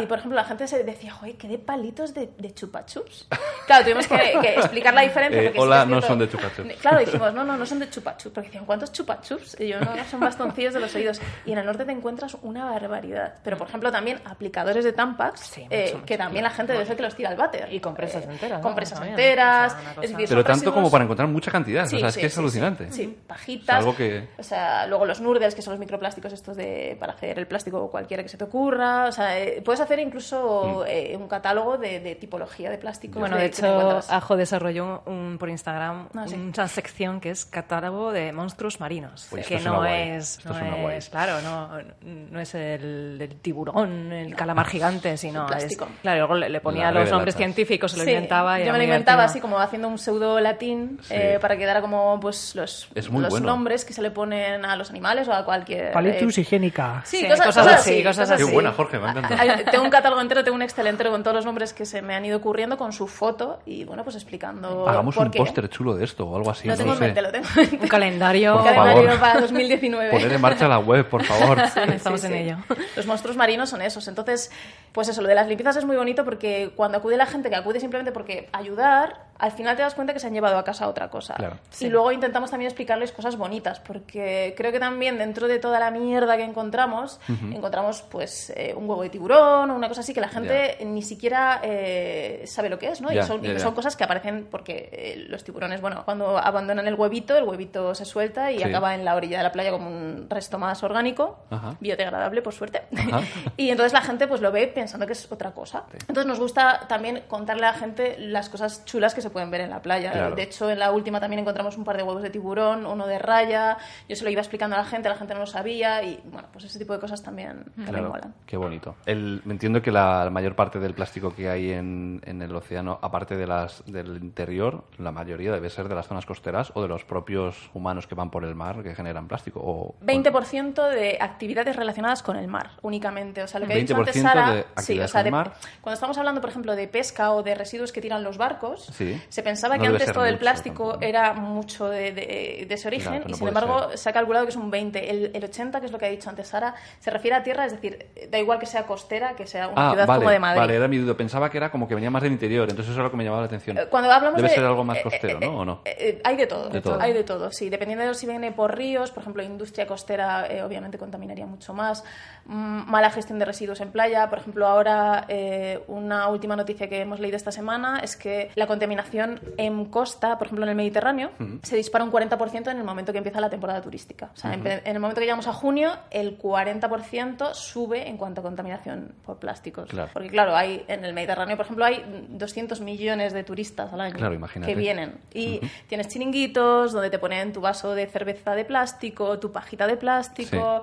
por ejemplo, la gente se decía, joder, ¿qué de palitos de, de chupa chups? Claro, tuvimos que, que explicar la diferencia. Eh, porque hola, no son de chupa chups. Claro, dijimos, no, no, no son de chupa chups. Porque decían, ¿cuántos chupa chups? Y yo, no, no, son bastoncillos de los oídos. Y en el norte te encuentras una barbaridad. Pero, por ejemplo, también aplicadores de Tampax, Sí, mucho, eh, mucho. que también la gente debe ser que los tira al váter. Y compresas Eh, enteras, ¿no? Compresas enteras. O sea, una es cosa- decir, Pero tanto como para encontrar mucha cantidad. Sí, o sea, es sí, que es alucinante. Sí, sí. pajitas. Es algo que- O sea, luego los noodles, que son los microplásticos estos de para hacer el plástico cualquiera que se te ocurra. O sea, eh, puedes hacer incluso eh, un catálogo de, de tipología de plásticos. Bueno, de hecho. Ajo desarrolló un, por Instagram Ah, sí. Una sección que es catálogo de monstruos marinos. Pues que no guay. es, no guay. es, claro, no, no es el, el tiburón, el calamar gigante, sino es, claro, luego le, le ponía los nombres científicos, se lo Sí, inventaba. y yo me lo inventaba divertido. así como haciendo un pseudo latín Sí. eh, para que diera como pues los, Es muy los bueno. nombres que se le ponen a los animales o a cualquier... Palitus eh, higiénica. Sí, Sí, cosas, cosas cosas así, cosas Qué así. buena, Jorge, me ha encantado. Hay- Tengo un catálogo entero, tengo un Excel entero con todos los nombres que se me han ido ocurriendo con su foto y bueno, pues explicando Hagamos por un qué. póster chulo de esto o algo así. Lo no tengo en sé. mente, lo tengo en mente. Un calendario. Por Un calendario favor. para 2019. Poner en marcha la web, por favor. Estamos Sí, en sí. ello. Los monstruos marinos son esos. Entonces, pues eso, lo de las limpiezas es muy bonito porque cuando acude la gente que acude simplemente porque ayudar, al final te das cuenta que se han llevado a casa otra cosa. Claro. Y luego intentamos también explicarles cosas bonitas porque creo que también dentro de toda la mierda que encontramos, encontramos pues eh, un huevo de tiburón o una cosa así que la gente ni siquiera eh, sabe lo que es, ¿no? Y son, cosas que aparecen porque eh, los tiburones, bueno, cuando abandonan el huevito, el huevito se suelta y Sí. acaba en la orilla de la playa como un resto más orgánico, Ajá. biodegradable, por suerte. Y entonces la gente pues lo ve pensando que es otra cosa. Entonces nos gusta también contarle a la gente las cosas chulas que se pueden ver en la playa. Claro. De hecho, en la última también encontramos un par de huevos de tiburón, uno de raya. Yo se lo iba explicando a la gente, la gente no lo sabía y bueno, pues ese tipo de cosas también, también Claro, molan. qué bonito. El, me entiendo que la, la mayor parte del plástico que hay en, en el océano, aparte de las del interior, la mayoría debe ser de las zonas costeras o de los propios humanos que van por el mar que generan plástico. O, 20% de actividades relacionadas con el mar, únicamente. O sea, lo que ha dicho antes 20% Sara, de sí, actividades o sea, de- mar. cuando estamos hablando, por ejemplo, de pesca o de residuos que tiran los barcos, Sí. Se pensaba No que antes todo el plástico tampoco. era mucho de, de- de ese origen Claro, y sin embargo ser. se ha calculado que es un 20. El, el 80, que es lo que ha dicho antes Sara, se refiere a tierra, es decir, da igual que sea costera, que sea una Ah, ciudad vale, como de Madrid. vale, era mi duda. Pensaba que era como que venía más del interior, entonces eso es lo que me llamaba la atención. Eh, Cuando hablamos Debe de- ser algo más eh, costero, eh, ¿no? ¿O no? eh, hay de todo, De todo. hay de todo, sí. Dependiendo de si viene por ríos, por ejemplo, industria costera eh, obviamente contaminaría mucho más. Mm, mala gestión de residuos en playa, por ejemplo, ahora eh, una última noticia que hemos leído esta semana es que la contaminación en costa, por ejemplo, en el Mediterráneo, se dispara un 40% en el momento que empieza la temporada turística. O sea, en, en el momento que llegamos a junio, el 40% sube en cuanto a contaminación por plásticos. Claro. Porque claro, hay en el Mediterráneo, por ejemplo, hay 200 millones de turistas al año Claro, que vienen. Y tienes chiringuitos donde te ponen tu vaso de cerveza de plástico, tu pajita de plástico.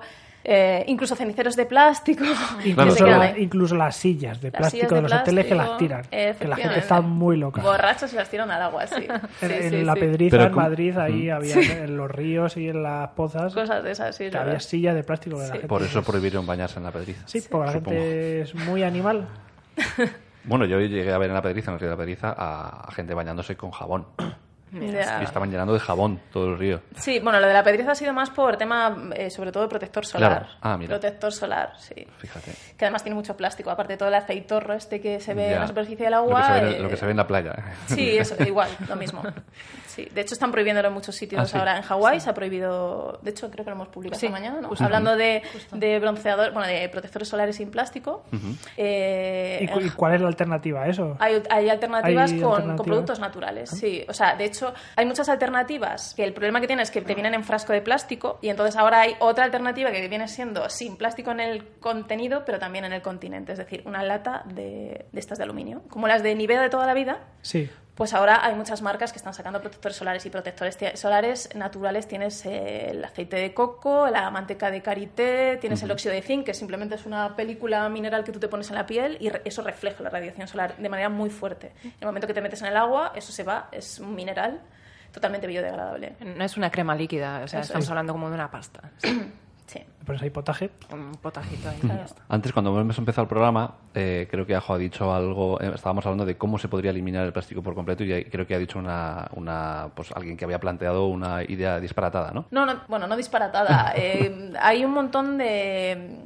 Eh, incluso ceniceros de plástico. Incluso, la- las sillas de Las plástico sillas de los hoteles que las tiran. Que la gente está muy loca. Borrachos y las tiran al agua, sí. En, Sí, en sí, la sí. Pedriza, Pero en ¿cómo- Madrid, ahí había en los ríos y en las pozas, Cosas de esas, sí. que había sillas de plástico de la gente. Por eso prohibieron bañarse en la pedriza. Sí, porque la supongo. gente es muy animal. Bueno, yo llegué a ver en la pedriza, en el río de la pedriza, a gente bañándose con jabón. Y estaban llenando de jabón todo el río. Sí, bueno, lo de la pedriza ha sido más por tema, eh, sobre todo, protector solar. Claro. Ah, mira. Protector solar, sí. Fíjate. Que además tiene mucho plástico, aparte de todo el aceitorro este que se ve en la superficie del Lo agua. que se ve, eh, lo que se ve en la playa. Sí, eso, igual, lo mismo. Sí, de hecho están prohibiéndolo en muchos sitios Ah, sí. ahora. En Hawái se ha prohibido, de hecho creo que lo hemos publicado Sí, esta mañana, ¿no? justo. Hablando de, de bronceador, bueno, de protectores solares sin plástico. eh, ¿Y, cu- y cuál es la alternativa a eso? hay, hay alternativas Hay con, con productos naturales, sí. O sea, de hecho, hay muchas alternativas que el problema que tienen es que te vienen en frasco de plástico y entonces ahora hay otra alternativa que viene siendo sin plástico en el contenido, pero también en el continente. Es decir, una lata de, de estas de aluminio. Como las de Nivea de toda la vida, Sí. Pues ahora hay muchas marcas que están sacando protectores solares y protectores solares naturales. Tienes eh, el aceite de coco, la manteca de karité, tienes el óxido de zinc, que simplemente es una película mineral que tú te pones en la piel y re- eso refleja la radiación solar de manera muy fuerte. En el momento que te metes en el agua, eso se va, es un mineral totalmente biodegradable. No es una crema líquida, o sea, Eso estamos es. hablando como de una pasta. Sí. Pones ahí potaje. Un potajito ahí. está. Antes, cuando hemos empezado el programa, eh, creo que Ajo ha dicho algo. eh, estábamos hablando de cómo se podría eliminar el plástico por completo y creo que ha dicho una, una pues alguien que había planteado una idea disparatada, ¿no? No, no, bueno, no disparatada. Eh, hay un montón de,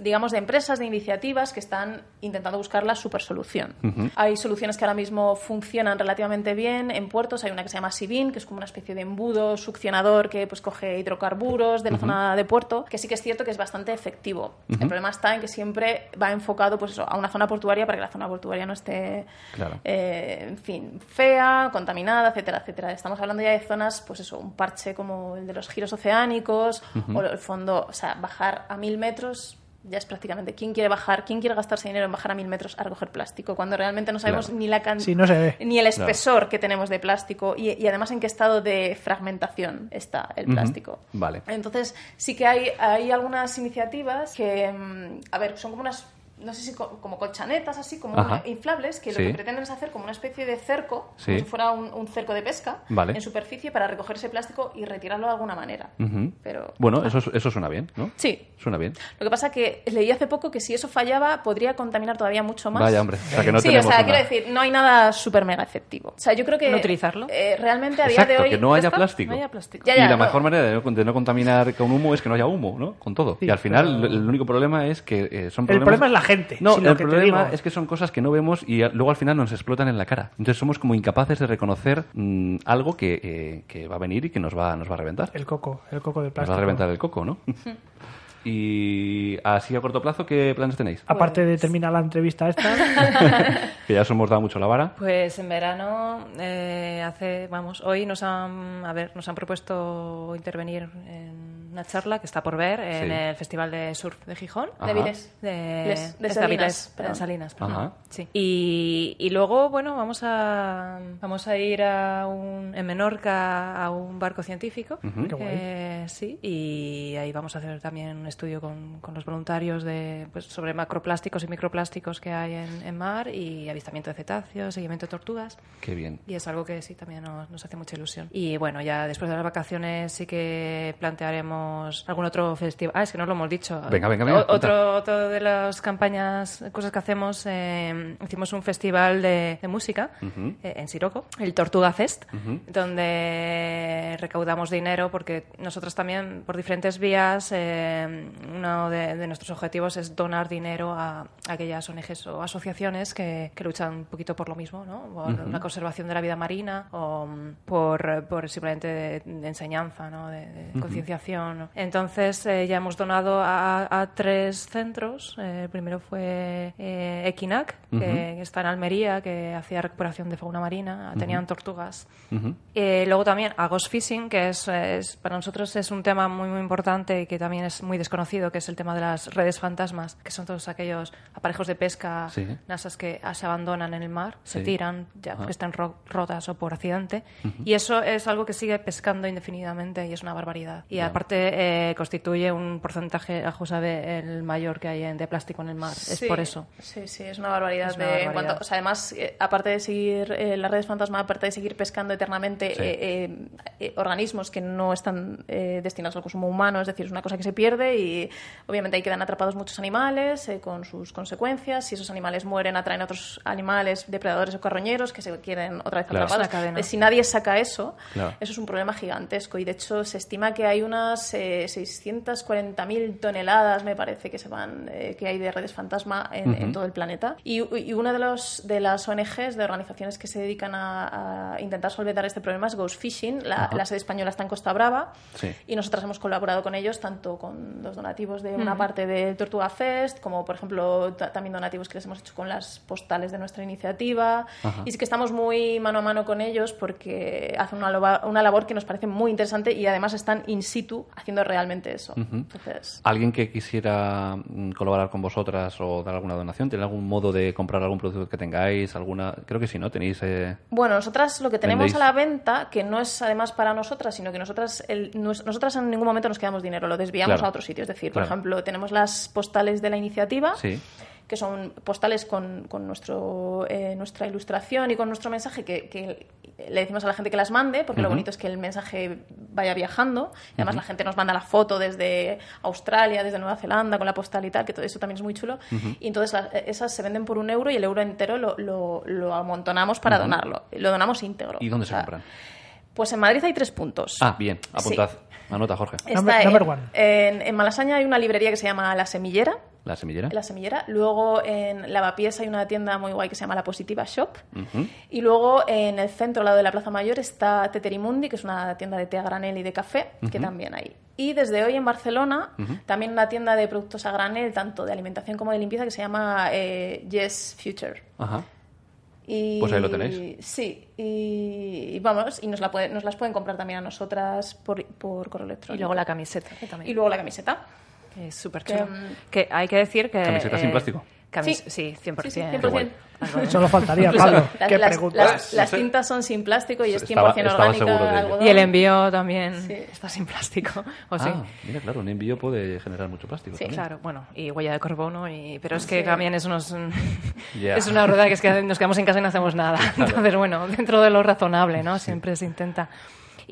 digamos, de empresas, de iniciativas que están intentando buscar la supersolución. Hay soluciones que ahora mismo funcionan relativamente bien en puertos. Hay una que se llama Sibin, que es como una especie de embudo succionador que pues coge hidrocarburos de la zona de puerto, que sí que es cierto que es bastante efectivo. El problema está en que siempre va enfocado pues eso, a una zona portuaria para que la zona portuaria no esté Claro. eh, en fin, fea, contaminada, etcétera, etcétera. Estamos hablando ya de zonas, pues eso, un parche como el de los giros oceánicos o el fondo, o sea, bajar a mil metros ya es prácticamente quién quiere bajar, quién quiere gastarse dinero en bajar a mil metros a recoger plástico cuando realmente no sabemos Claro. ni la can- Sí, no se ve. ni el espesor que tenemos de plástico y, y además en qué estado de fragmentación está el plástico. Vale. Entonces, sí que hay, hay algunas iniciativas que, mm, a ver, son como unas, no sé si co- como colchanetas, así como Ajá. inflables, que Sí. lo que pretenden es hacer como una especie de cerco, Sí. como si fuera un, un cerco de pesca, Vale. en superficie para recoger ese plástico y retirarlo de alguna manera. Pero, Bueno, eso, eso suena bien, ¿no? Sí. Suena bien. Lo que pasa que leí hace poco que si eso fallaba podría contaminar todavía mucho más. Vaya, hombre. O sea, que no sí, o sea, una- quiero decir, no hay nada súper mega efectivo. O sea, yo creo que... ¿No utilizarlo? eh, realmente a día Exacto, de hoy... que no haya está, plástico. no haya plástico. Ya, ya, y la no. mejor manera de no, de no contaminar con humo es que no haya humo, ¿no? Con todo. Sí, y al final, pero- el, el único problema es que eh, son El problemas... problema es la gente. No, el que te problema digo. es que son cosas que no vemos y luego al final nos explotan en la cara. Entonces somos como incapaces de reconocer mm, algo que, eh, que va a venir y que nos va, nos va a reventar. El coco, el coco de Nos plástico. va a reventar el coco, ¿no? y así a corto plazo, ¿qué planes tenéis? Aparte de terminar la entrevista esta, Que ya os hemos dado mucho la vara. Pues en verano, eh, hace, vamos, hoy nos han, a ver, nos han propuesto intervenir en una charla que está por ver en Sí. el Festival de Surf de Gijón. Ajá. De Viles. De, Les- de Salinas, perdón. Sí. Y, y luego, bueno, vamos a vamos a ir a un, en Menorca a un barco científico. Eh, sí, y ahí vamos a hacer también un estudio con, con los voluntarios de, pues, sobre macroplásticos y microplásticos que hay en, en mar y avistamiento de cetáceos, seguimiento de tortugas. Qué bien. Y es algo que sí también nos, nos hace mucha ilusión. Y bueno, ya después de las vacaciones sí que plantearemos algún otro festival. Ah, es que no lo hemos dicho. Venga, venga, venga, O- otro, otro de las campañas, cosas que hacemos, eh, hicimos un festival de, de música eh, en Siroco, el Tortuga Fest, donde recaudamos dinero porque nosotros también por diferentes vías eh, uno de, de nuestros objetivos es donar dinero a, aquellas ONGs o asociaciones que, que luchan un poquito por lo mismo, ¿no? por la conservación de la vida marina o mm, por, por simplemente de, de enseñanza, ¿no? de concienciación. ¿No? Entonces eh, ya hemos donado a, a tres centros. Eh, el primero fue eh, Equinac, que está en Almería, que hacía recuperación de fauna marina, tenían tortugas. Eh, luego también a Ghost Fishing, que es, es- para nosotros es un tema muy muy importante y que también es muy desconocido, que es el tema de las redes fantasmas, que son todos aquellos aparejos de pesca, Sí. nasas que ah, se abandonan en el mar, se tiran ya porque están ro- rotas o por accidente. Y eso es algo que sigue pescando indefinidamente y es una barbaridad. Y aparte eh, constituye un porcentaje, Ajo sabe, el mayor que hay en- de plástico en el mar. Es por eso. Sí, sí, es una barbaridad. Es una de, en barbaridad. cuanto- o sea, además, eh, aparte de seguir eh, las redes fantasma, aparte de seguir pescando eternamente Sí. eh, eh, eh, organismos que no están eh, destinados al consumo humano, es decir, es una cosa que se pierde y obviamente ahí quedan atrapados muchos animales eh, con sus consecuencias. Si esos animales mueren, atraen a otros animales, depredadores o carroñeros que se quieren otra vez Claro. atrapados. Si nadie saca eso, Claro. eso es un problema gigantesco y de hecho se estima que hay unas eh, 640.000 toneladas, me parece que se van, eh, que hay de redes fantasma en, en todo el planeta. Y, y una de, los, de las ONGs, de organizaciones que se dedican a, a intentar solventar este problema es Ghost Fishing. La, Ajá. la sede española está en Costa Brava Sí. y nosotras hemos colaborado con ellos tanto con los donativos de una parte del Tortuga Fest, como por ejemplo ta- también donativos que les hemos hecho con las postales de nuestra iniciativa. Y sí que estamos muy mano a mano con ellos porque hacen una, una labor que nos parece muy interesante y además están in situ haciendo realmente eso. Entonces, ¿Alguien que quisiera mm, colaborar con vosotras o dar alguna donación? ¿Tiene algún modo de comprar algún producto que tengáis? alguna Creo que sí, ¿no? Tenéis... eh, Bueno, nosotras lo que tenemos Vendéis. a la venta, que no es además para nosotras, sino que nosotras, el- nos- nosotras en ningún momento nos quedamos dinero, lo desviamos Claro. a otros sitios. Es decir, Claro. por ejemplo, tenemos las postales de la iniciativa, Sí. Que son postales con, con nuestro, eh, nuestra ilustración y con nuestro mensaje que, que le decimos a la gente que las mande, porque lo bonito es que el mensaje vaya viajando. Y además la gente nos manda la foto desde Australia, desde Nueva Zelanda, con la postal y tal, que todo eso también es muy chulo. Y entonces las- esas se venden por un euro y el euro entero lo, lo, lo amontonamos para donarlo. Lo donamos íntegro. ¿Y dónde O se compran? Pues en Madrid hay tres puntos. Ah, bien. Apuntad. Sí. Anota, Jorge. Está Number- en, number one. en- en Malasaña hay una librería que se llama La Semillera. ¿La semillera? La Semillera. Luego en Lavapiés hay una tienda muy guay que se llama La Positiva Shop. Y luego en el centro, al lado de la Plaza Mayor, está Teterimundi, que es una tienda de té a granel y de café, que también hay. Y desde hoy en Barcelona, también una tienda de productos a granel, tanto de alimentación como de limpieza, que se llama eh, Yes Future. Ajá. Y, Pues ahí lo tenéis. Sí, y, y vamos, y nos, la puede- nos las pueden comprar también a nosotras por, por correo Y electrónico. luego la camiseta, que también. Y luego la camiseta. que es súper Que, mm, Que hay que decir que... ¿Camiseta sin plástico? Camis- Sí. sí, 100%. Sí, sí, Qué guay. 100%. Algo de- Solo faltaría, Pablo. las- ¿Qué las- preguntas? las- las cintas son sin plástico y es 100% Estaba- estaba orgánica. Y el envío también Sí. está sin plástico. ¿O sí? Ah, mira, claro, un envío puede generar mucho plástico Sí, también. Claro, bueno, y huella de carbono, y... pero es que Sí. también es, unos, Ya. es una rueda que es que nos quedamos en casa y no hacemos nada. Entonces, bueno, dentro de lo razonable, ¿no? Siempre se intenta.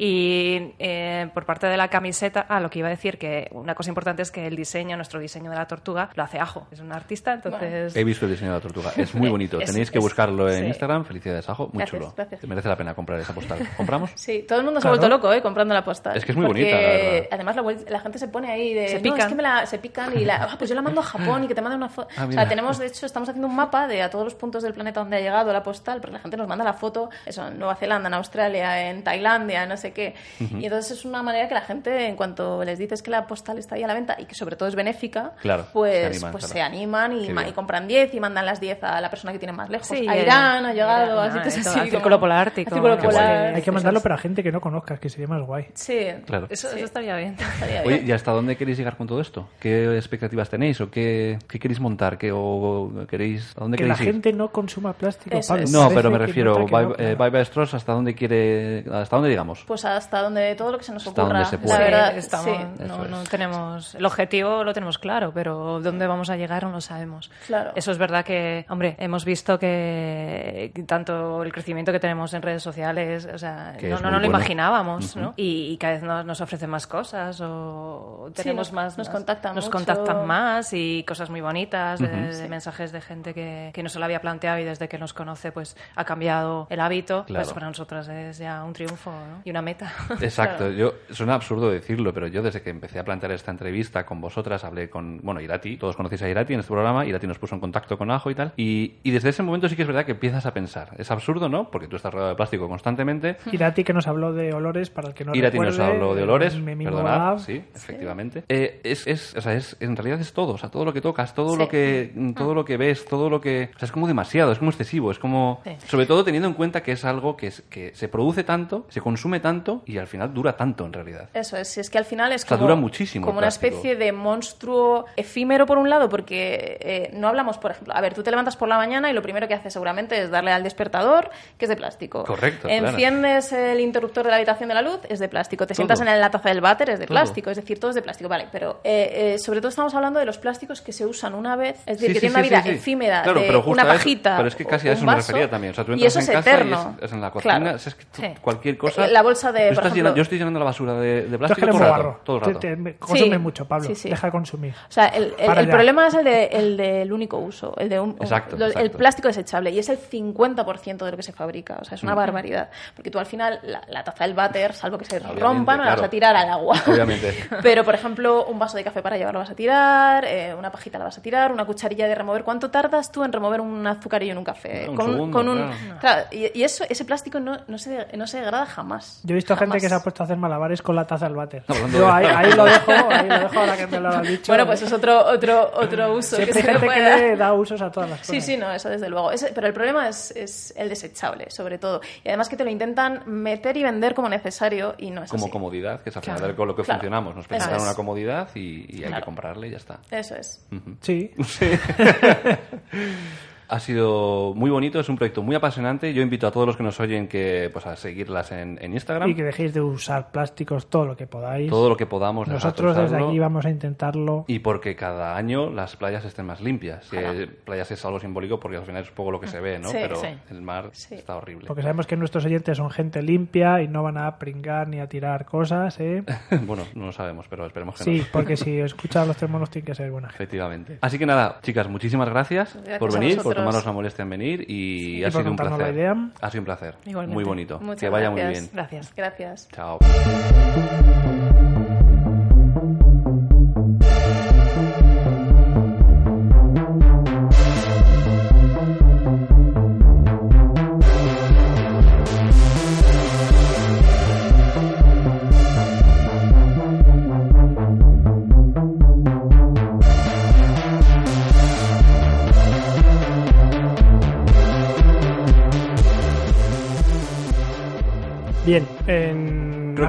Y eh, por parte de la camiseta, ah, lo que iba a decir, que una cosa importante es que el diseño, nuestro diseño de la tortuga, lo hace Ajo. Es un artista, entonces... He visto el diseño de la tortuga. Es muy bonito. Es- Tenéis que es- buscarlo en sí. Instagram. Felicidades, Ajo. Muy Gracias, chulo. gracias. Te merece la pena comprar esa postal. ¿Compramos? Sí, todo el mundo se Claro. ha vuelto loco, ¿eh? Comprando la postal. Es que es muy Porque, bonita, la verdad. Además, la, la gente se pone ahí de... Se "No, pican. es que me la, se pican y la... Ah, pues yo la mando a Japón y que te manden una foto. Ah, o sea, tenemos, de hecho, estamos haciendo un mapa de a todos los puntos del planeta donde ha llegado la postal, porque la gente nos manda la foto, eso, en Nueva Zelanda, en Australia, en Tailandia, no sé qué. Y entonces es una manera que la gente, en cuanto les dices que la postal está ahí a la venta y que sobre todo es benéfica, Claro, pues se animan, pues claro. se animan y, compran 10 y mandan las 10 a la persona que tiene más lejos. Sí, a eh, Irán ha llegado, Irán, a sitios ah, así. al Círculo Polar Ártico, Círculo Polar. Hay que mandarlo para gente que no conozcas, que sería más guay. Sí, Claro. Eso, Sí. eso estaría bien. estaría Oye. ¿y hasta dónde queréis llegar con todo esto? ¿Qué expectativas tenéis o qué, qué queréis montar? ¿Qué, o queréis, ¿A dónde Que la ir? gente no consuma plástico, Pablo. No, pero me refiero, Bye no, eh, claro. Bye Bye Straws, ¿hasta dónde quiere, hasta dónde digamos? Pues hasta donde todo lo que se nos Hasta ocurra. donde se La verdad, Sí, estamos- sí. no, tenemos el objetivo lo tenemos claro pero dónde vamos a llegar no lo sabemos Claro. eso es verdad que hombre hemos visto que tanto el crecimiento que tenemos en redes sociales o sea Que no, no, lo imaginábamos ¿no? y, y cada vez nos, nos ofrecen más cosas o Sí, tenemos nos- más nos contactan nos mucho. contactan más y cosas muy bonitas de, de mensajes de gente que, que no se lo había planteado y desde que nos conoce pues ha cambiado el hábito Claro. pues para nosotras es ya un triunfo ¿no? y una meta Exacto, yo suena absurdo decirlo, pero yo desde que empecé a plantear esta entrevista con vosotras hablé con, bueno, Irati, todos conocéis a Irati en este programa, Irati nos puso en contacto con Ajo y tal, y, y desde ese momento sí que es verdad que empiezas a pensar, es absurdo, ¿no? Porque tú estás rodeado de plástico constantemente, Irati que nos habló de olores, para el que no Irati nos recuerde, habló de olores, perdonad, lab. sí, efectivamente. Eh, es, es, o sea, es, en realidad es todo, o sea, todo lo que tocas, todo Sí. lo que todo lo que ves, todo lo que, o sea, es como demasiado, es como excesivo, es como Sí. sobre todo teniendo en cuenta que es algo que, es- que se produce tanto, se consume tanto y al final dura tanto en realidad. Eso es, es que al final es O sea, como, dura muchísimo como una especie de monstruo efímero por un lado, porque eh, no hablamos, por ejemplo, a ver, tú te levantas por la mañana y lo primero que haces seguramente es darle al despertador, que es de plástico. Correcto, claro. Enciendes el interruptor de la habitación de la luz, es de plástico. Te sientas en la taza del váter, es de Todo. plástico. Es decir, todo es de plástico, vale. Pero eh, eh, sobre todo estamos hablando de los plásticos que se usan una vez, es decir, Sí, que sí, tienen una vida efímera Claro, de pero justo una pajita. pero es que casi a eso me vaso, refería también. O sea, tú y entras eso en es casa eterno. y es, es en la cocina, Claro. es que tú- cualquier cosa. Eh, la bolsa de, Tú por estás ejemplo- llenando- yo estoy llenando la basura de, de Tú es plástico todo rato. Todo el rato. te- me- consume Sí, mucho, Pablo. sí, sí. Deja de consumir. O sea, el, problema es el, de, el del único uso, el de un, Exacto, lo- el plástico desechable, y es el 50% de lo que se fabrica. O sea, es Mm. una barbaridad. Porque tú al final, la, la taza del váter, salvo que se Obviamente, rompa, no la vas a tirar al agua. Obviamente. Pero, por ejemplo, un vaso de café para llevar lo vas a tirar, eh, una pajita la vas a tirar, una cucharilla de remover. ¿Cuánto tardas tú en remover un azucarillo en un café? Un con, segundo, con un, claro. Claro, y, y eso, ese plástico no, no, se, no se degrada jamás. Yo he visto gente que se ha puesto a hacer malabares con la taza del váter. Yo de- ahí, ahí lo dejo, ahí lo dejo ahora que me lo has dicho. Bueno, pues es otro, otro, otro uso Siempre que hay se le gente puede que dar. le da usos a todas las cosas. Sí, sí, no, eso desde luego. Ese- pero el problema es, es el desechable, sobre todo. Y además que te lo intentan meter y vender como necesario y no es Como así. comodidad, que es al final Claro. con lo que Claro. funcionamos. Nos presentan es. una comodidad y, y hay que comprarle y ya está. Eso es. Sí. Ha sido muy bonito, es un proyecto muy apasionante. Yo invito a todos los que nos oyen que pues a seguirlas en, en Instagram. Y que dejéis de usar plásticos todo lo que podáis. Todo lo que podamos. Nosotros desde aquí vamos a intentarlo. Y porque cada año las playas estén más limpias. Ojalá. playas es algo simbólico porque al final es un poco lo que se ve, ¿no? Sí, Pero sí. el mar Sí. está horrible. Porque sabemos que nuestros oyentes son gente limpia y no van a pringar ni a tirar cosas, ¿eh? bueno, no lo sabemos, pero esperemos que Sí, no. porque si escuchas los tres monos tiene que ser buena gente. Efectivamente. Así que nada, chicas, muchísimas gracias, Gracias por venir, por. Tomaros la molestia en venir y, Y ha por sido un placer. la idea. Ha sido un placer. Igualmente. Muy bonito. Muchas que vaya muy gracias. bien. Gracias. Gracias. Chao.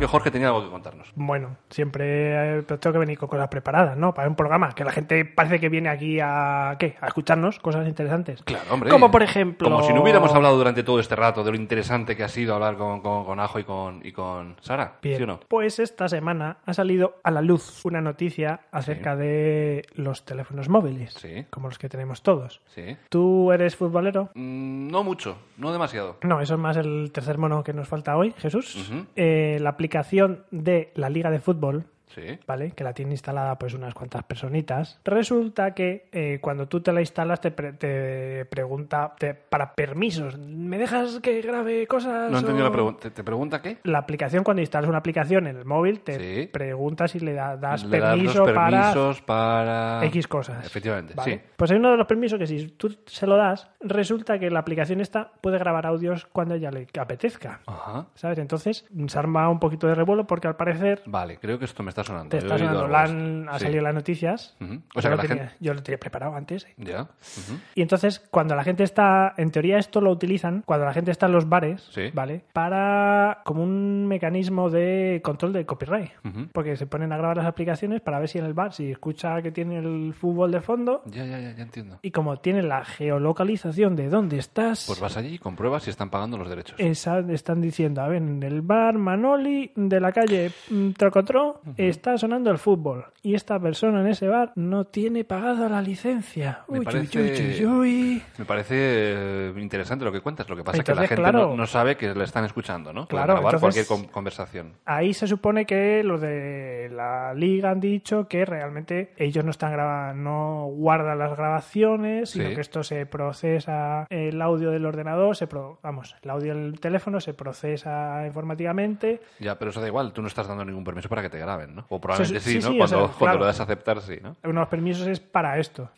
Jorge tenía algo que contarnos. Bueno, siempre eh, tengo que venir con cosas preparadas, ¿no? Para un programa que la gente parece que viene aquí a ¿qué? A escucharnos cosas interesantes. Claro, hombre. Como por ejemplo, Como si no hubiéramos hablado durante todo este rato de lo interesante que ha sido hablar con, con, con Ajo y con, y con Sara. Bien, ¿Sí o no? pues esta semana ha salido a la luz una noticia acerca de los teléfonos móviles, Sí. como los que tenemos todos. Sí. ¿Tú eres futbolero? Mm, no mucho, no demasiado. No, eso es más el tercer mono que nos falta hoy, Jesús. Eh, la aplicación de la Liga de Fútbol, Sí. ¿vale? Que la tiene instalada pues unas cuantas personitas. Resulta que eh, cuando tú te la instalas te, pre- te pregunta te- para permisos. ¿Me dejas que grabe cosas? No he entendido o- la pregunta. ¿Te, te pregunta qué? La aplicación, cuando instalas una aplicación en el móvil, te Sí. pregunta si le da- das Le das permiso para permisos para... X cosas. Efectivamente, ¿vale? sí. Pues hay uno de los permisos que si tú se lo das, resulta que la aplicación esta puede grabar audios cuando ella le apetezca. Ajá. ¿Sabes? Entonces se arma un poquito de revuelo porque al parecer Vale, creo que esto me está sonando. te está sonando, la han- ha salido las noticias. O yo, sea, lo que la tenía, gente... yo lo tenía preparado antes. ¿eh? Ya. Y entonces, cuando la gente está, en teoría esto lo utilizan, cuando la gente está en los bares, Sí. ¿vale? Para como un mecanismo de control de copyright. Porque se ponen a grabar las aplicaciones para ver si en el bar, si escucha que tiene el fútbol de fondo, Ya, ya, ya, ya entiendo. y como tiene la geolocalización de dónde estás, Pues vas allí y compruebas si están pagando los derechos. esa- están diciendo, a ver, en el bar Manoli de la calle mm, Trocotro está sonando el fútbol y esta persona en ese bar no tiene pagada la licencia. Me Uy, parece- uy, uy, uy. Me parece interesante lo que cuentas. Lo que pasa es que la gente claro. no, no sabe que le están escuchando, ¿no? Claro, grabar entonces- cualquier con- conversación. Ahí se supone que los de la liga han dicho que realmente ellos no están grabando, no guardan las grabaciones, sino Sí. que esto se procesa el audio del ordenador, se pro- vamos, el audio del teléfono se procesa informáticamente. Ya, pero eso da igual. Tú no estás dando ningún permiso para que te graben, ¿no? O probablemente Sí, sí, sí, ¿no? sí, o cuando, sea, cuando claro. lo das a aceptar, sí, ¿no? Unos permisos es para esto.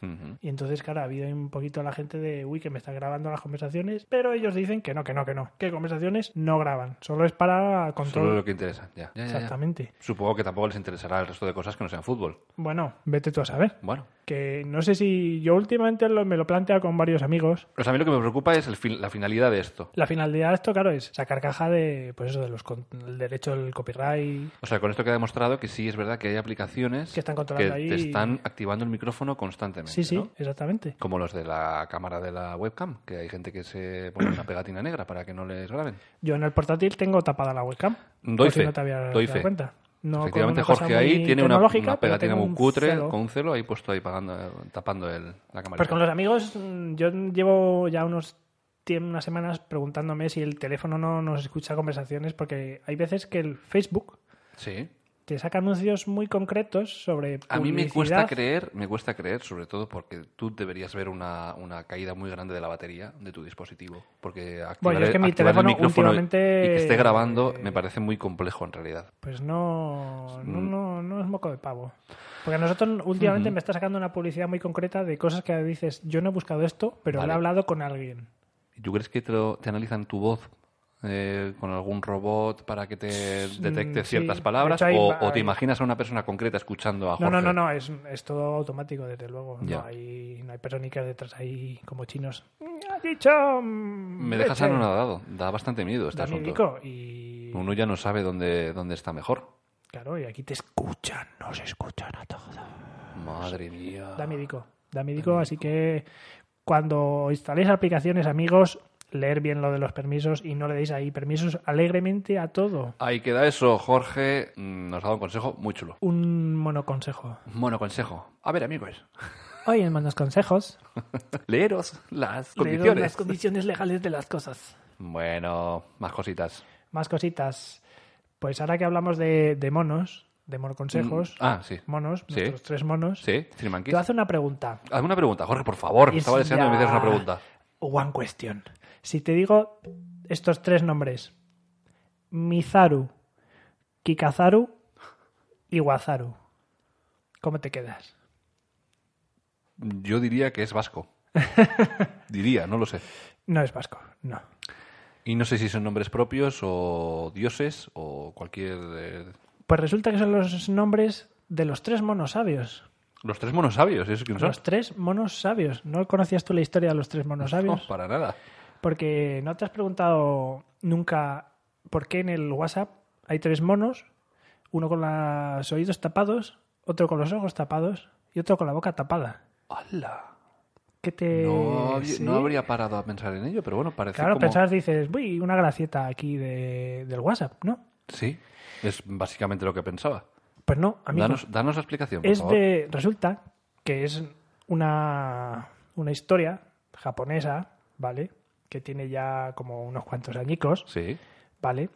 Y entonces, claro, ha habido un poquito la gente de, uy, que me está grabando las conversaciones, pero ellos dicen que no, que no, que no, que conversaciones no graban, solo es para control. Solo lo que interesa, ya. ya, ya, ya. Exactamente. Supongo que tampoco les interesará el resto de cosas que no sean fútbol. Bueno, vete tú a saber. Bueno. Que no sé si yo últimamente lo- me lo planteo con varios amigos. Pues a mí lo que me preocupa es el fin- la finalidad de esto. La finalidad de esto, claro, es sacar caja de, pues eso, de los con- el derecho del copyright. O sea, con esto queda demostrado que sí es verdad que hay aplicaciones Que están controlando que ahí te y- están activando el micrófono constantemente. Sí, sí, ¿no? exactamente. Como los de la cámara de la webcam, que hay gente que se pone una pegatina negra para que no les graben. Yo en el portátil tengo tapada la webcam. Doy si fe, no te habías doy dado fe. cuenta. No Efectivamente, Jorge ahí tiene una, una pegatina muy un cutre celo. con un celo ahí puesto ahí pagando, tapando el, la cámara. Pues con los amigos, mm, yo llevo ya unos unas semanas preguntándome si el teléfono no nos escucha conversaciones, porque hay veces que el Facebook Sí. Te saca anuncios muy concretos sobre A mí me cuesta creer, me cuesta creer, sobre todo porque tú deberías ver una, una caída muy grande de la batería de tu dispositivo. Porque activar, Bueno, yo es que mi el teléfono micrófono últimamente- y que esté grabando eh, me parece muy complejo en realidad. Pues no, no, Mm. no, no es moco de pavo. Porque a nosotros últimamente me está sacando una publicidad muy concreta de cosas que dices, yo no he buscado esto, pero Vale. lo he hablado con alguien. ¿Y ¿Tú crees que te, lo- te analizan tu voz eh, con algún robot para que te detecte Mm, sí. ciertas palabras? hay- o, o te imagines a una persona concreta escuchando a Jorge? No, no, no, no, es, es todo automático, desde luego. No hay, no hay personitas detrás ahí como chinos. Ha dicho. mm, Me dejas leche". anonadado. Da bastante miedo este asunto. y. Uno ya no sabe dónde, dónde está mejor. Claro, y aquí te escuchan, nos escuchan a todos. Madre mía. Da miedico, da miedico, así que cuando instaléis aplicaciones, amigos, leer bien lo de los permisos y no le deis ahí permisos alegremente a todo. Ahí queda eso. Jorge mm, nos ha dado un consejo muy chulo. Un monoconsejo. Bueno, consejo. A ver, amigos. Hoy en Monos Consejos, Leeros las leeros condiciones. las condiciones legales de las cosas. Bueno, más cositas. Más cositas. Pues ahora que hablamos de, de monos, de monoconsejos, Mm, Ah, sí. monos, Sí. nuestros tres monos, Sí, te hacer una pregunta. Hazme una pregunta, Jorge, por favor. Estaba es deseando que me hicieras una pregunta. One question. Si te digo estos tres nombres, Mizaru, Kikazaru y Wazaru, ¿cómo te quedas? Yo diría que es vasco. diría, no lo sé. No es vasco, no. Y no sé si son nombres propios o dioses o cualquier... eh, Pues resulta que son los nombres de los tres monos sabios. Los tres monos sabios, ¿esos quién son? Los tres monos sabios. ¿No conocías tú la historia de los tres monos sabios? No, para nada. Porque no te has preguntado nunca por qué en el WhatsApp hay tres monos, uno con los oídos tapados, otro con los ojos tapados y otro con la boca tapada. ¡Hala! ¿Qué te... No, sí? no habría parado a pensar en ello, pero bueno, parece Claro, como... pensabas, dices, uy, una gracieta aquí de, del WhatsApp, ¿no? Sí, es básicamente lo que pensaba. Pues no, amigo. Danos, danos la explicación, por es favor. de... Resulta que es una, una historia japonesa, ¿vale? Que tiene ya como unos cuantos añicos. Sí. ¿vale?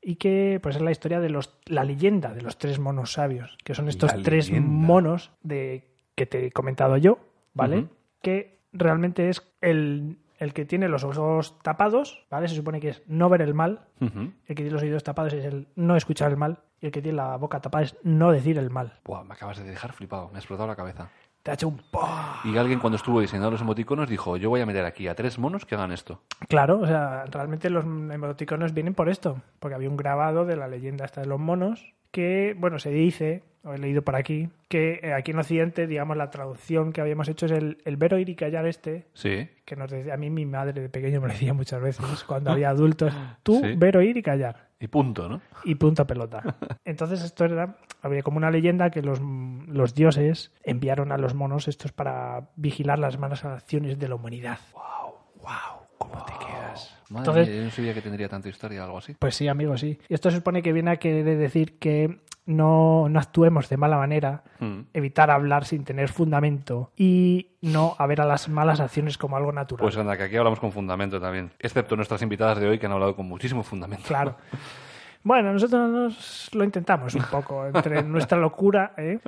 Y que pues es la historia de los la leyenda de los tres monos sabios, que son estos La tres leyenda. monos de que te he comentado yo, ¿vale? Que realmente es el, el que tiene los ojos tapados, ¿vale? Se supone que es no ver el mal, el que tiene los oídos tapados es el no escuchar el mal, y el que tiene la boca tapada es no decir el mal. Buah, me acabas de dejar flipado, me ha explotado la cabeza. Te ha hecho un ¡pah! Y alguien cuando estuvo diseñando los emoticonos dijo, yo voy a meter aquí a tres monos que hagan esto. Claro, o sea, realmente los emoticonos vienen por esto, porque había un grabado de la leyenda esta de los monos que, bueno, se dice, o he leído por aquí, que eh, aquí en Occidente, digamos, la traducción que habíamos hecho es el, el ver, oír y callar este, Sí. que nos decía, a mí mi madre de pequeño me lo decía muchas veces, cuando había adultos, tú Sí. ver, oír y callar, Y punto, ¿no? y punto pelota. Entonces esto era, había como una leyenda que los, los dioses enviaron a los monos estos para vigilar las malas acciones de la humanidad. Wow, wow, ¿cómo te quedas? Madre Entonces- mía, yo no sabía que tendría tanta historia algo así. Pues sí, amigo, sí. Y esto se supone que viene a querer decir que no, no actuemos de mala manera, Mm. evitar hablar sin tener fundamento y no a ver a las malas acciones como algo natural. Pues anda, que aquí hablamos con fundamento también. Excepto nuestras invitadas de hoy que han hablado con muchísimo fundamento. Claro. Bueno, nosotros nos lo intentamos un poco entre nuestra locura, ¿eh?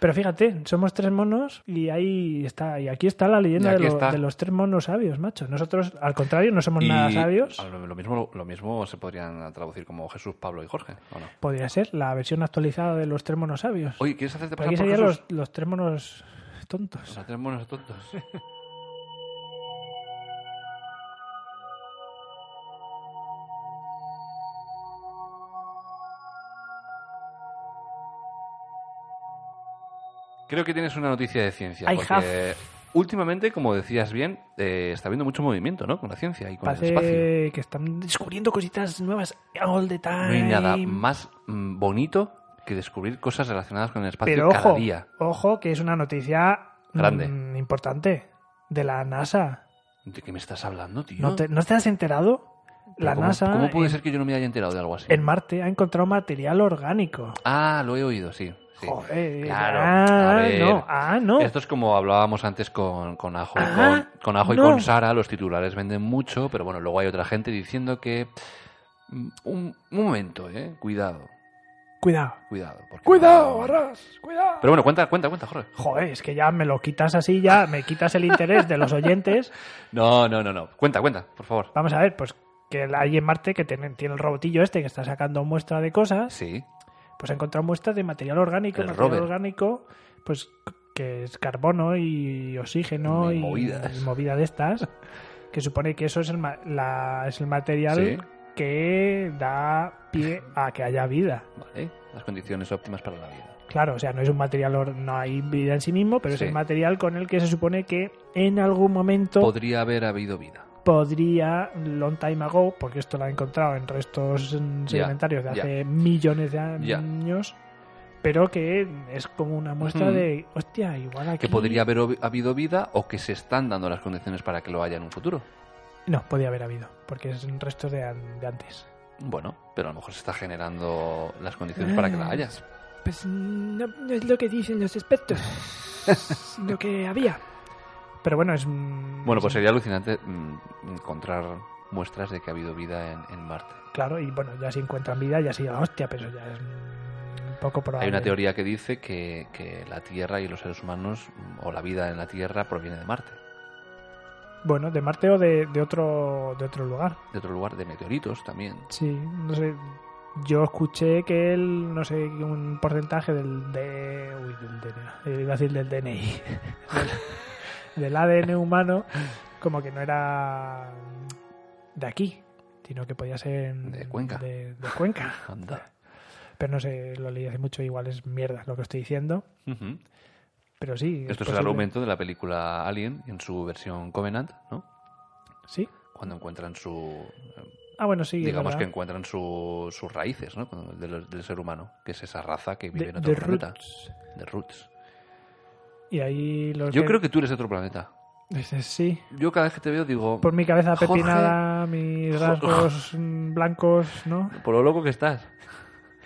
Pero fíjate, somos tres monos y ahí está, y aquí está la leyenda de, lo- los tres monos sabios, macho. Nosotros, al contrario, no somos nada sabios. Lo, mismo, lo mismo se podrían traducir como Jesús, Pablo y Jorge, ¿o no? Podría ser la versión actualizada de los tres monos sabios. Oye, ¿quieres hacerte Pero pasar aquí por serían Jesús? los, los tres monos tontos. Los tres monos tontos. Creo que tienes una noticia de ciencia. I porque últimamente, como decías bien, eh, está habiendo mucho movimiento, ¿no? Con la ciencia y con el espacio. Que están descubriendo cositas nuevas all the time. No hay nada más mm, bonito que descubrir cosas relacionadas con el espacio Pero cada ojo, día. ojo, que es una noticia Grande. mm, importante de la NASA. ¿De qué me estás hablando, tío? ¿No te, ¿no te has enterado? La ¿cómo, NASA ¿Cómo puede en, ser que yo no me haya enterado de algo así? en Marte ha encontrado material orgánico. Ah, lo he oído, sí. Sí. Joder, Claro. ah, a ver. no, ah, no. Esto es como hablábamos antes con, con Ajo y Ah, con, con Ajo y no. con Sara. Los titulares venden mucho, pero bueno, luego hay otra gente diciendo que. mm, Un, un momento, eh. Cuidado, Cuidado. cuidado. Cuidado, no- Barras, cuidado. Pero bueno, cuenta, cuenta, cuenta, Jorge. Joder, es que ya me lo quitas así, ya me quitas el interés de los oyentes. No, no, no, no. Cuenta, cuenta, por favor. Vamos a ver, pues que hay en Marte que tiene, tiene el robotillo este que está sacando muestra de cosas, Sí. Pues ha encontrado muestras de material orgánico, El material rover. orgánico, pues que es carbono y oxígeno Y y, movidas. y movida de estas, que supone que eso es el, ma- la- es el material Sí. que da pie a que haya vida. Vale. Las condiciones óptimas para la vida. Claro, o sea, no es un material, no hay vida en sí mismo, pero Sí. es el material con el que se supone que en algún momento Podría haber habido vida. Podría, long time ago, porque esto lo ha encontrado en restos sedimentarios de hace millones de años, pero que es como una muestra de, hostia, igual aquí... Que podría haber habido vida o que se están dando las condiciones para que lo haya en un futuro. No, podía haber habido, porque es un resto de, an- de antes. Bueno, pero a lo mejor se está generando las condiciones para que la haya. Pues no, no es lo que dicen los expertos, lo que había. Pero bueno, es... mm, Bueno, pues es- sería alucinante mm, encontrar muestras de que ha habido vida en, en Marte. Claro, y bueno, ya si encuentran vida, ya la hostia, pero ya es mm, un poco probable. Hay una teoría que dice que, que la Tierra y los seres humanos, mm, o la vida en la Tierra, proviene de Marte, Bueno, de Marte o de, de otro de otro lugar. de otro lugar, de meteoritos también. Sí, no sé. Yo escuché que el, no sé, un porcentaje del de, uy, del DNA, iba a decir del DNI, del, ADN humano, como que no era de aquí, sino que podía ser De Cuenca. De, de Cuenca. Anda. Pero no sé, lo leí hace mucho, igual es mierda lo que estoy diciendo. Pero sí. Esto es el argumento de la película Alien en su versión Covenant, ¿no? Sí. Cuando encuentran su. Ah, bueno, sí. digamos que encuentran su- sus raíces, ¿no? Del, del ser humano, que es esa raza que vive De- en otro planeta. roots. De roots. Y ahí los Yo que- creo que tú eres de otro planeta. Dices, sí. Yo cada vez que te veo digo. Por mi cabeza Jorge, pepinada, mis rasgos blancos, ¿no? Por lo loco que estás.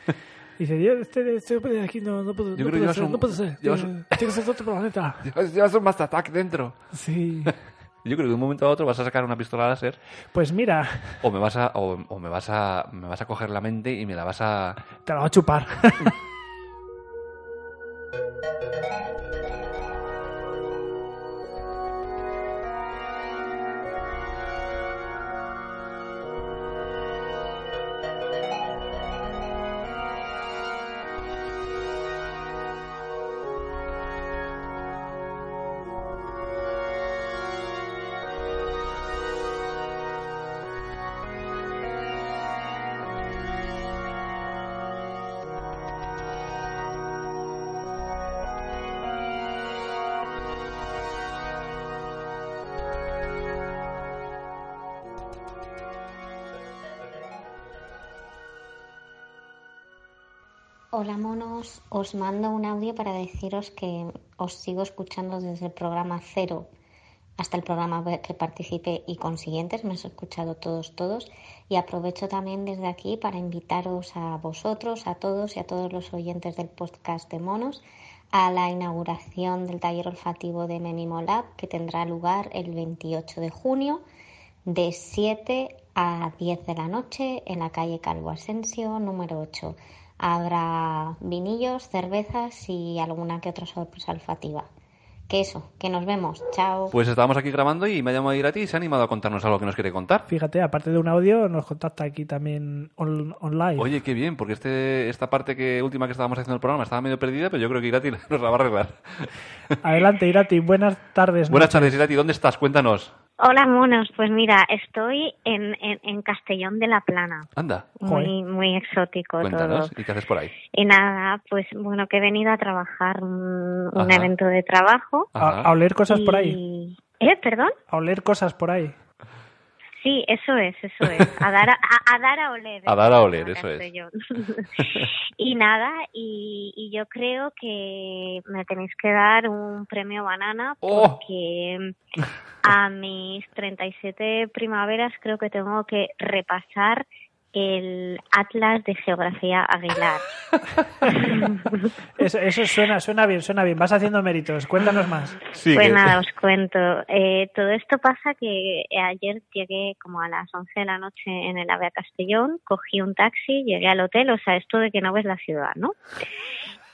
Dice, "Yo, este, este de aquí no, no puedo, Yo no creo que puedo ser, un- no puedo ser. llevas Tiene un- que ser de otro planeta. Llevas, llevas un Master Attack dentro. Sí. Yo creo que de un momento a otro vas a sacar una pistola láser Pues mira, o me vas a o, o me vas a me vas a coger la mente y me la vas a te la voy a chupar. Hola monos, os mando un audio para deciros que os sigo escuchando desde el programa cero hasta el programa que participé y con siguientes, me he escuchado todos, todos y aprovecho también desde aquí para invitaros a vosotros, a todos y a todos los oyentes del podcast de monos a la inauguración del taller olfativo de Memimolab que tendrá lugar el 28 de junio de 7 a 10 de la noche en la calle Calvo Asensio número 8. Habrá vinillos, cervezas y alguna que otra sorpresa olfativa. Que eso, que nos vemos. Chao. Pues estábamos aquí grabando y me ha llamado Irati y se ha animado a contarnos algo que nos quiere contar. Fíjate, aparte de un audio, nos contacta aquí también on- online. Oye, qué bien, porque este, esta parte que última que estábamos haciendo el programa estaba medio perdida, pero yo creo que Irati nos la va a arreglar. Adelante, Irati. Buenas tardes. Buenas noches. tardes, Irati. ¿Dónde estás? Cuéntanos. Hola, monos. Pues mira, estoy en, en, en Castellón de la Plana. Anda, Muy, muy exótico cuéntanos. todo. ¿Y qué haces por ahí? Y nada, pues bueno, que he venido a trabajar un, Ajá. evento de trabajo. A, Ajá. a oler cosas por ahí. y- ¿Eh? ¿Perdón? A oler cosas por ahí. Sí, eso es, eso es. A dar a, a- a dar a oler. A dar a oler, eso es. Y nada, y, y yo creo que me tenéis que dar un premio banana ¡Oh! porque a mis 37 primaveras creo que tengo que repasar el Atlas de Geografía Aguilar. Eso, eso suena, suena bien, suena bien. Vas haciendo méritos. Cuéntanos más. Sí, pues que- nada, os cuento. Eh, todo esto pasa que ayer llegué como a las 11 de la noche en el AVE a Castellón, cogí un taxi, llegué al hotel, o sea, esto de que no ves la ciudad, ¿no?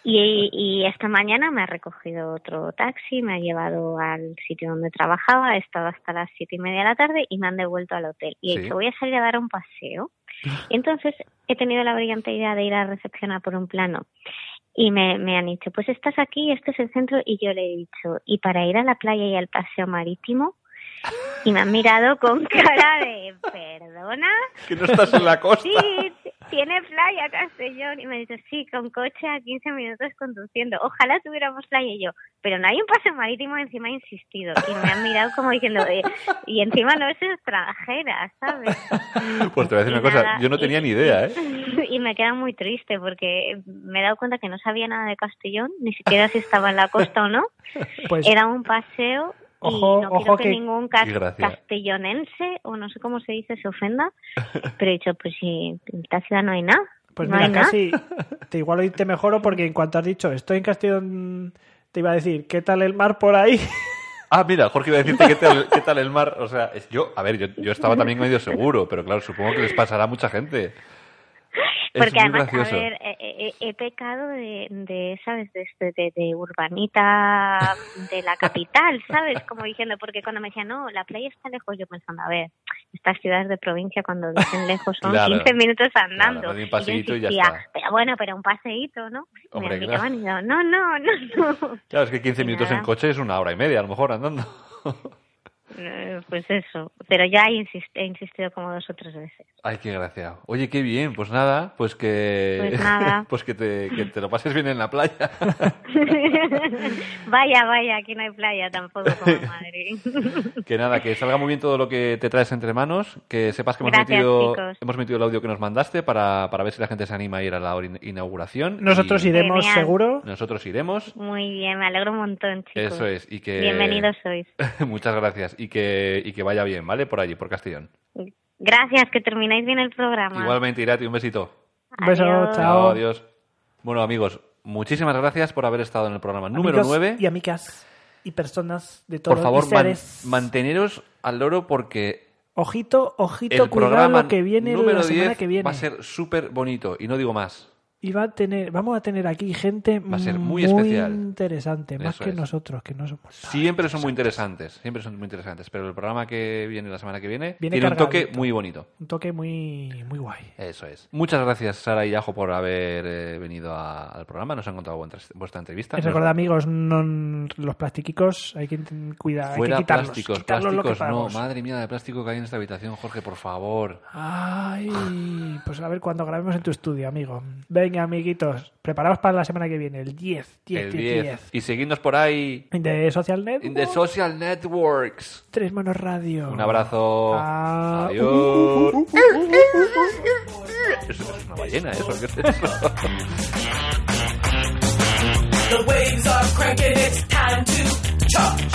Y, y esta mañana me ha recogido otro taxi, me ha llevado al sitio donde trabajaba, he estado hasta las siete y media de la tarde y me han devuelto al hotel. Y he dicho, voy a salir a dar un paseo. Y entonces he tenido la brillante idea de ir a recepción a por un plano. Y me, me han dicho, pues estás aquí, este es el centro. Y yo le he dicho, ¿y para ir a la playa y al paseo marítimo? Y me han mirado con cara de, ¿perdona? que no estás en la costa. Sí, tiene playa Castellón. Y me dicho, sí, con coche a 15 minutos conduciendo. Ojalá tuviéramos playa y yo. Pero no hay un paseo marítimo, encima he insistido. Y me han mirado como diciendo, eh, y encima no es extranjera, ¿sabes? Pues te voy a decir Y una cosa, nada, yo no y- tenía ni idea, ¿eh? Y me queda muy triste porque me he dado cuenta que no sabía nada de Castellón, ni siquiera si estaba en la costa o no. Pues Era un paseo y Ojo- no ojo quiero que, que- ningún cas- Y castellonense, o no sé cómo se dice, se ofenda. Pero he dicho, pues si en esta ciudad no hay nada. Pues no mira, casi te igual hoy te mejoro porque en cuanto has dicho estoy en Castellón, te iba a decir, ¿qué tal el mar por ahí? Ah, mira, Jorge iba a decirte qué tal, qué tal el mar. O sea, es- yo, a ver, yo, yo estaba también medio seguro, pero claro, supongo que les pasará a mucha gente. Porque además, gracioso. a ver, eh, eh, he, pecado de, de ¿sabes? De, este- de, de urbanita de la capital, ¿sabes? Como diciendo, porque cuando me decían, no, la playa está lejos, yo pensando, a ver, estas ciudades de provincia cuando dicen lejos son Claro. 15 minutos andando. Claro, yo y ya insistía, está. Pero bueno, pero un paseíto, ¿no? Hombre, me claro. y yo, no, no, no, no. Claro, es que 15 Y minutos en coche es una hora y media, a lo mejor, andando. Eh, Pues eso, pero ya he, insist- he insistido como dos o tres veces. Ay, qué gracia. Oye, qué bien. Pues nada, pues que... Pues nada. pues que te, que te lo pases bien en la playa. vaya, vaya, aquí no hay playa tampoco como en Madrid. que nada, que salga muy bien todo lo que te traes entre manos. Que sepas que hemos, Gracias, metido, chicos. hemos metido el audio que nos mandaste para, para ver si la gente se anima a ir a la inauguración. Nosotros Y iremos Genial. seguro. Nosotros iremos. Muy bien, me alegro un montón, chicos. Eso es. Y que... Bienvenidos sois. Muchas gracias. Y que, y que vaya bien, ¿vale? Por allí, por Castellón. Gracias, que termináis bien el programa. Igualmente, Irati, un besito. Un beso, Adiós. chao. Adiós. Bueno, amigos, muchísimas gracias por haber estado en el programa número Amigos 9. Y amigas y personas de todo Por favor, man- manteneros al loro porque Ojito, ojito, el cuidado programa lo que viene número la semana 10 que viene. va a ser súper bonito y no digo más. Y va a tener, vamos a tener aquí gente Va a ser muy especial. interesante, más Eso que es. nosotros, que no somos. Siempre son muy interesantes, siempre son muy interesantes, pero el programa que viene la semana que viene, Viene tiene un toque muy bonito. Un toque muy, muy guay. Eso es. Muchas gracias, Sara y Ajo, por haber eh, venido a- al programa. Nos han contado vuestra, entrevista. Y recordad, amigos, no, los plastiquicos hay que cuidar, hay Fuera que quitarlos. plásticos, quitarlos plásticos no. Madre mía de plástico que hay en esta habitación, Jorge, por favor. Ay, pues a ver cuando grabemos en tu estudio, amigo. Venga, amiguitos, preparaos para la semana que viene, el 10, 10, El 10, 10. 10. Y seguidnos por ahí, De Social Net, in the social networks. Tres Manos Radio. Un abrazo. Ah, Adiós. uh, uh, uh, uh, uh, uh. Eso es una ballena, eso. ¿Qué es eso? The waves are cranking, it's time to charge.